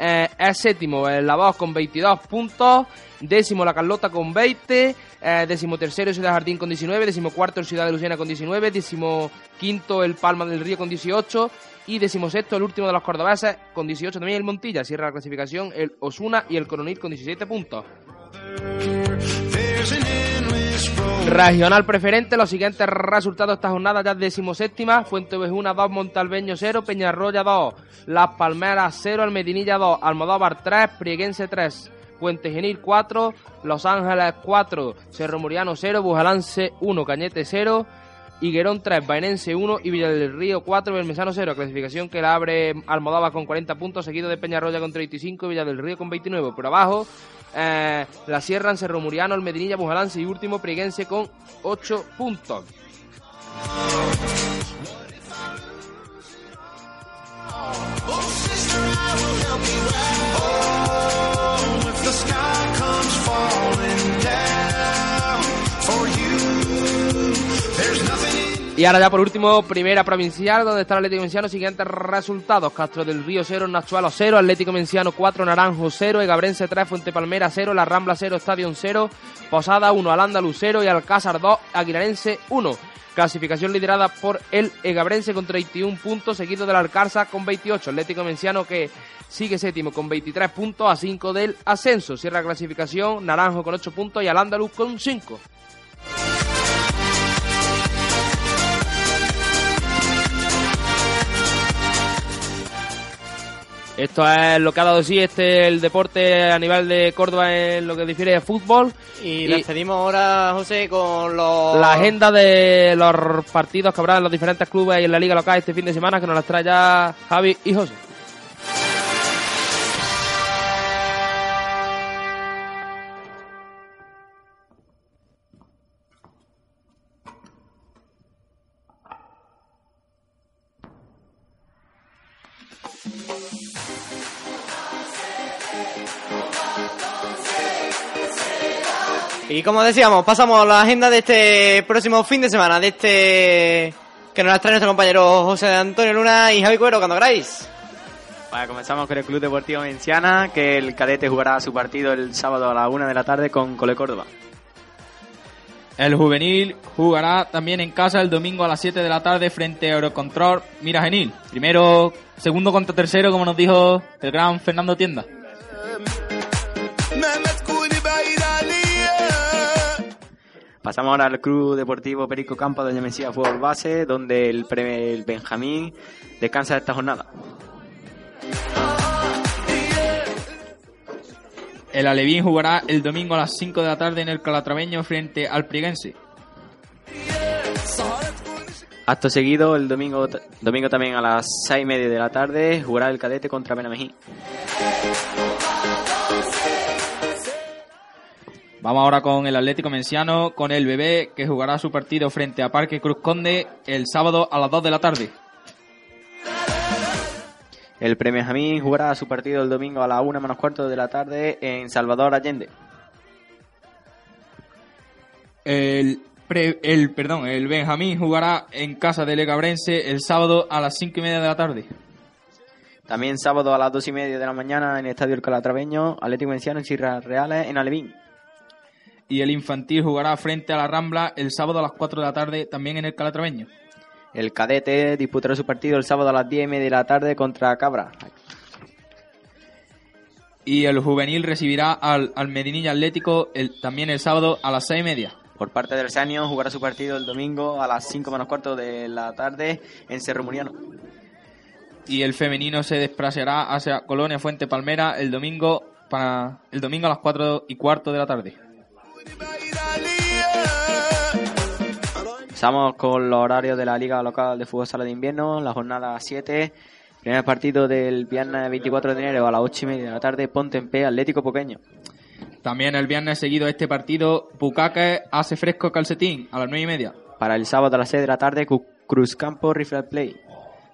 Speaker 3: Eh, es séptimo el La Voz con 22 puntos, décimo la Carlota con 20, eh, décimo tercero Ciudad Jardín con 19, décimo cuarto el Ciudad de Luciana con 19, décimo quinto el Palma del Río con 18 y décimo sexto el último de los cordobeses con 18 también el Montilla, cierra la clasificación el Osuna y el Coronil con 17 puntos. Regional preferente, los siguientes resultados de esta jornada ya decimoséptima, Fuentevejuna 2, Montalbeño 0, Peñarroya 2, Las Palmeras 0, Almedinilla 2, Almodóvar 3, Prieguense 3, Puente Genil 4, Los Ángeles 4, Cerro Muriano 0, Bujalance 1, Cañete 0, Higuerón 3, Baenense 1 y Villa del Río 4, Bermesano 0. Clasificación que la abre Almodóvar con 40 puntos, seguido de Peñarroya con 35 y Villa del Río con 29. Por abajo, eh, La Sierra, Cerro Muriano, El Medinilla, Bujalance y último Priguense con 8 puntos.
Speaker 6: If the sky
Speaker 3: Y ahora ya por último, primera provincial, donde está el Atlético Menciano. Siguientes resultados. Castro del Río 0, Nachualo 0, Atlético Menciano 4, Naranjo 0, Egabrense 3, Fuente Palmera 0, La Rambla 0, Estadio 0, Posada 1, Al 0 y Alcázar 2, Aguilarense 1. Clasificación liderada por el Egabrense con 31 puntos, seguido del Alcarza con 28. Atlético Menciano que sigue séptimo con 23 puntos a 5 del ascenso. Cierra clasificación Naranjo con 8 puntos y Al con 5. Esto es lo que ha dado sí este el deporte a nivel de Córdoba en lo que difiere de fútbol.
Speaker 2: Y les pedimos ahora, José, con los...
Speaker 3: la agenda de los partidos que habrá en los diferentes clubes y en la liga local este fin de semana que nos las trae ya Javi y José.
Speaker 2: Y como decíamos, pasamos a la agenda de este próximo fin de semana, de este que nos la trae nuestro compañero José Antonio Luna y Javi Cuero, cuando queráis.
Speaker 16: Vale, comenzamos con el Club Deportivo Menciana, que el cadete jugará su partido el sábado a la una de la tarde con Cole Córdoba.
Speaker 15: El juvenil jugará también en casa el domingo a las 7 de la tarde frente a Eurocontrol Mira Genil. Primero, segundo contra tercero, como nos dijo el gran Fernando Tienda.
Speaker 16: Pasamos ahora al Club Deportivo Perico Campo de Doña Mencía Fútbol Base, donde el, pre- el Benjamín descansa esta jornada.
Speaker 15: El Alevín jugará el domingo a las 5 de la tarde en el Calatraveño frente al Priguense.
Speaker 16: Acto seguido, el domingo, domingo también a las seis y media de la tarde, jugará el cadete contra Benamejí.
Speaker 15: Vamos ahora con el Atlético Menciano, con el Bebé, que jugará su partido frente a Parque Cruz Conde el sábado a las 2 de la tarde.
Speaker 16: El Premio Jamín jugará su partido el domingo a la una menos cuarto de la tarde en Salvador Allende.
Speaker 15: El, pre- el, perdón, el Benjamín jugará en casa del Egabrense el sábado a las 5 y media de la tarde.
Speaker 16: También sábado a las dos y media de la mañana en el Estadio El Calatraveño, Atlético Menciano y Sierras Reales en Alevín.
Speaker 15: Y el Infantil jugará frente a la Rambla el sábado a las 4 de la tarde también en el Calatraveño.
Speaker 16: El cadete disputará su partido el sábado a las diez y media de la tarde contra Cabra.
Speaker 15: Y el Juvenil recibirá al, al Medinilla Atlético el, también el sábado a las 6 y media.
Speaker 16: Por parte del Senior jugará su partido el domingo a las 5 menos cuarto de la tarde en Cerro Muriano.
Speaker 15: y el femenino se desplazará hacia Colonia Fuente Palmera el domingo para el domingo a las 4 y cuarto de la tarde.
Speaker 16: Empezamos con los horarios de la Liga Local de Fútbol Sala de Invierno, la jornada 7. Primer partido del viernes 24 de enero a las 8 y media de la tarde, Ponte en P, Atlético Poqueño.
Speaker 15: También el viernes seguido a este partido, Bucaque hace fresco calcetín a las 9 y media.
Speaker 16: Para el sábado a las 6 de la tarde, Cu- Cruz Campo, Rifle Play.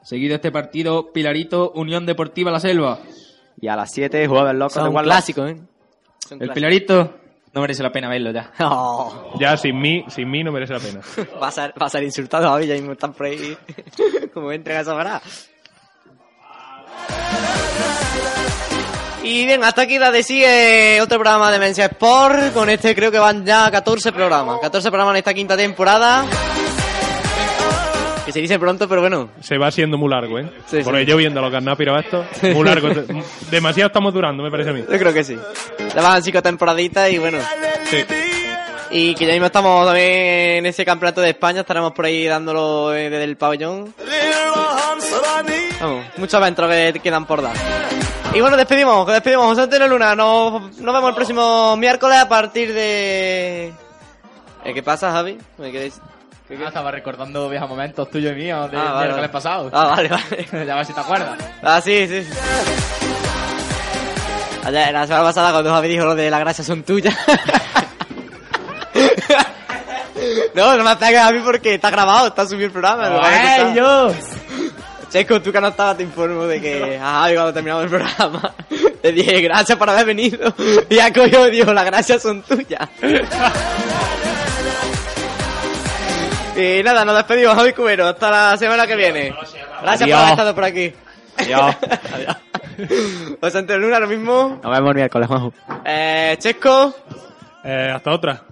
Speaker 15: Seguido este partido, Pilarito, Unión Deportiva La Selva.
Speaker 16: Y a las 7, Jugadores Locos de Guarda.
Speaker 2: clásicos, ¿eh? Son
Speaker 15: El
Speaker 2: clásicos.
Speaker 15: Pilarito no merece la pena verlo ya.
Speaker 5: Ya sin mí, sin mí no merece la pena. <laughs>
Speaker 2: Va a ser, va a ser insultado Javi, ya mismo están por ahí. <laughs> Como entren a esa parada. Y bien, hasta aquí la de sigue otro programa de Mencia Sport. Con este creo que van ya 14 programas. 14 programas en esta quinta temporada. Que se dice pronto, pero bueno.
Speaker 5: Se va siendo muy largo, ¿eh?
Speaker 2: Sí,
Speaker 5: Por
Speaker 2: sí.
Speaker 5: yo viendo los carnápiros estos, muy largo. Demasiado estamos durando, me parece a mí.
Speaker 2: Yo creo que sí. Ya van cinco temporaditas y bueno.
Speaker 5: Sí.
Speaker 2: Y que ya mismo estamos también en ese campeonato de España, estaremos por ahí dándolo eh, desde el pabellón. Vamos, muchos eventos que quedan por dar. Y bueno, despedimos, despedimos José Antonio Luna. Nos, nos vemos el próximo miércoles a partir de... ¿Eh, ¿Qué pasa, Javi? ¿Me queréis?
Speaker 15: Ah, estaba recordando viejos momentos tuyos y míos de
Speaker 2: Ah, vale,
Speaker 15: miércoles
Speaker 2: vale.
Speaker 15: pasado.
Speaker 2: Ah, vale, vale. <laughs>
Speaker 15: ya ver si te acuerdas.
Speaker 2: Ah, sí, sí. Ayer, la semana pasada cuando Javi dijo lo de la gracia son tuyas. <laughs> no, no me ataques a mí porque está grabado, está subido el programa. lo que que
Speaker 15: ¡Eh,
Speaker 2: está-
Speaker 15: yo!
Speaker 2: Checo, tú que no estabas te informo de que <laughs> a Javi cuando terminamos el programa le dije gracias por haber venido y a coño dijo las gracias son tuyas. Y nada, nos despedimos Javi Cubero, hasta la semana que viene. Gracias
Speaker 16: Adiós.
Speaker 2: por haber estado por aquí.
Speaker 16: Adiós. <laughs>
Speaker 2: Adiós. José Antonio Luna, lo mismo.
Speaker 16: Nos vemos el miércoles, Juanjo.
Speaker 2: Eh, Chesco.
Speaker 5: Eh, hasta otra.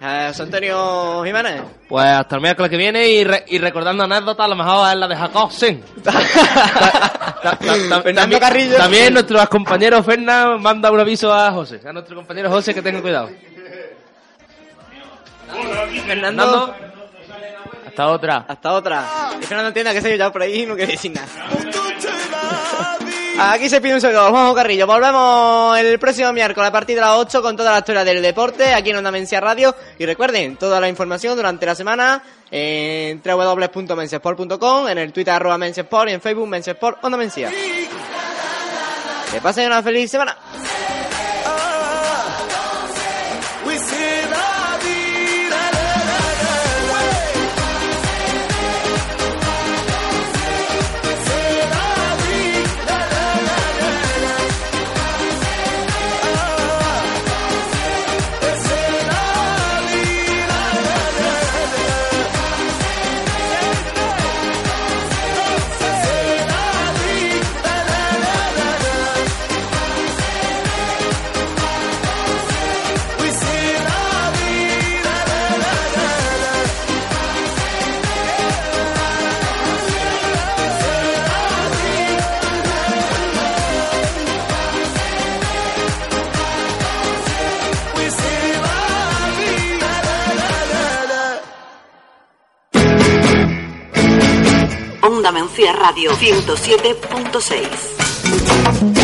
Speaker 2: Eh, José Antonio Jiménez.
Speaker 3: Pues hasta el miércoles que viene y, re- y recordando anécdotas, a lo mejor es la de Jacob Sen. <laughs>
Speaker 2: Fernando Carrillo.
Speaker 3: También nuestro compañero Fernan manda un aviso a José, a nuestro compañero José que tenga cuidado.
Speaker 2: Fernando.
Speaker 9: Hasta otra.
Speaker 2: Hasta otra. Es que no entienda que se ya por ahí y no quiere decir nada. Aquí se pide un saludo, Juanjo Carrillo. Volvemos el próximo miércoles a partir de las 8 con toda la historia del deporte aquí en Onda Mencia Radio. Y recuerden, toda la información durante la semana en www.menciasport.com, en el Twitter arroba y en Facebook Menciasport Onda Mencia. Que pasen una feliz semana.
Speaker 1: Radio 107.6.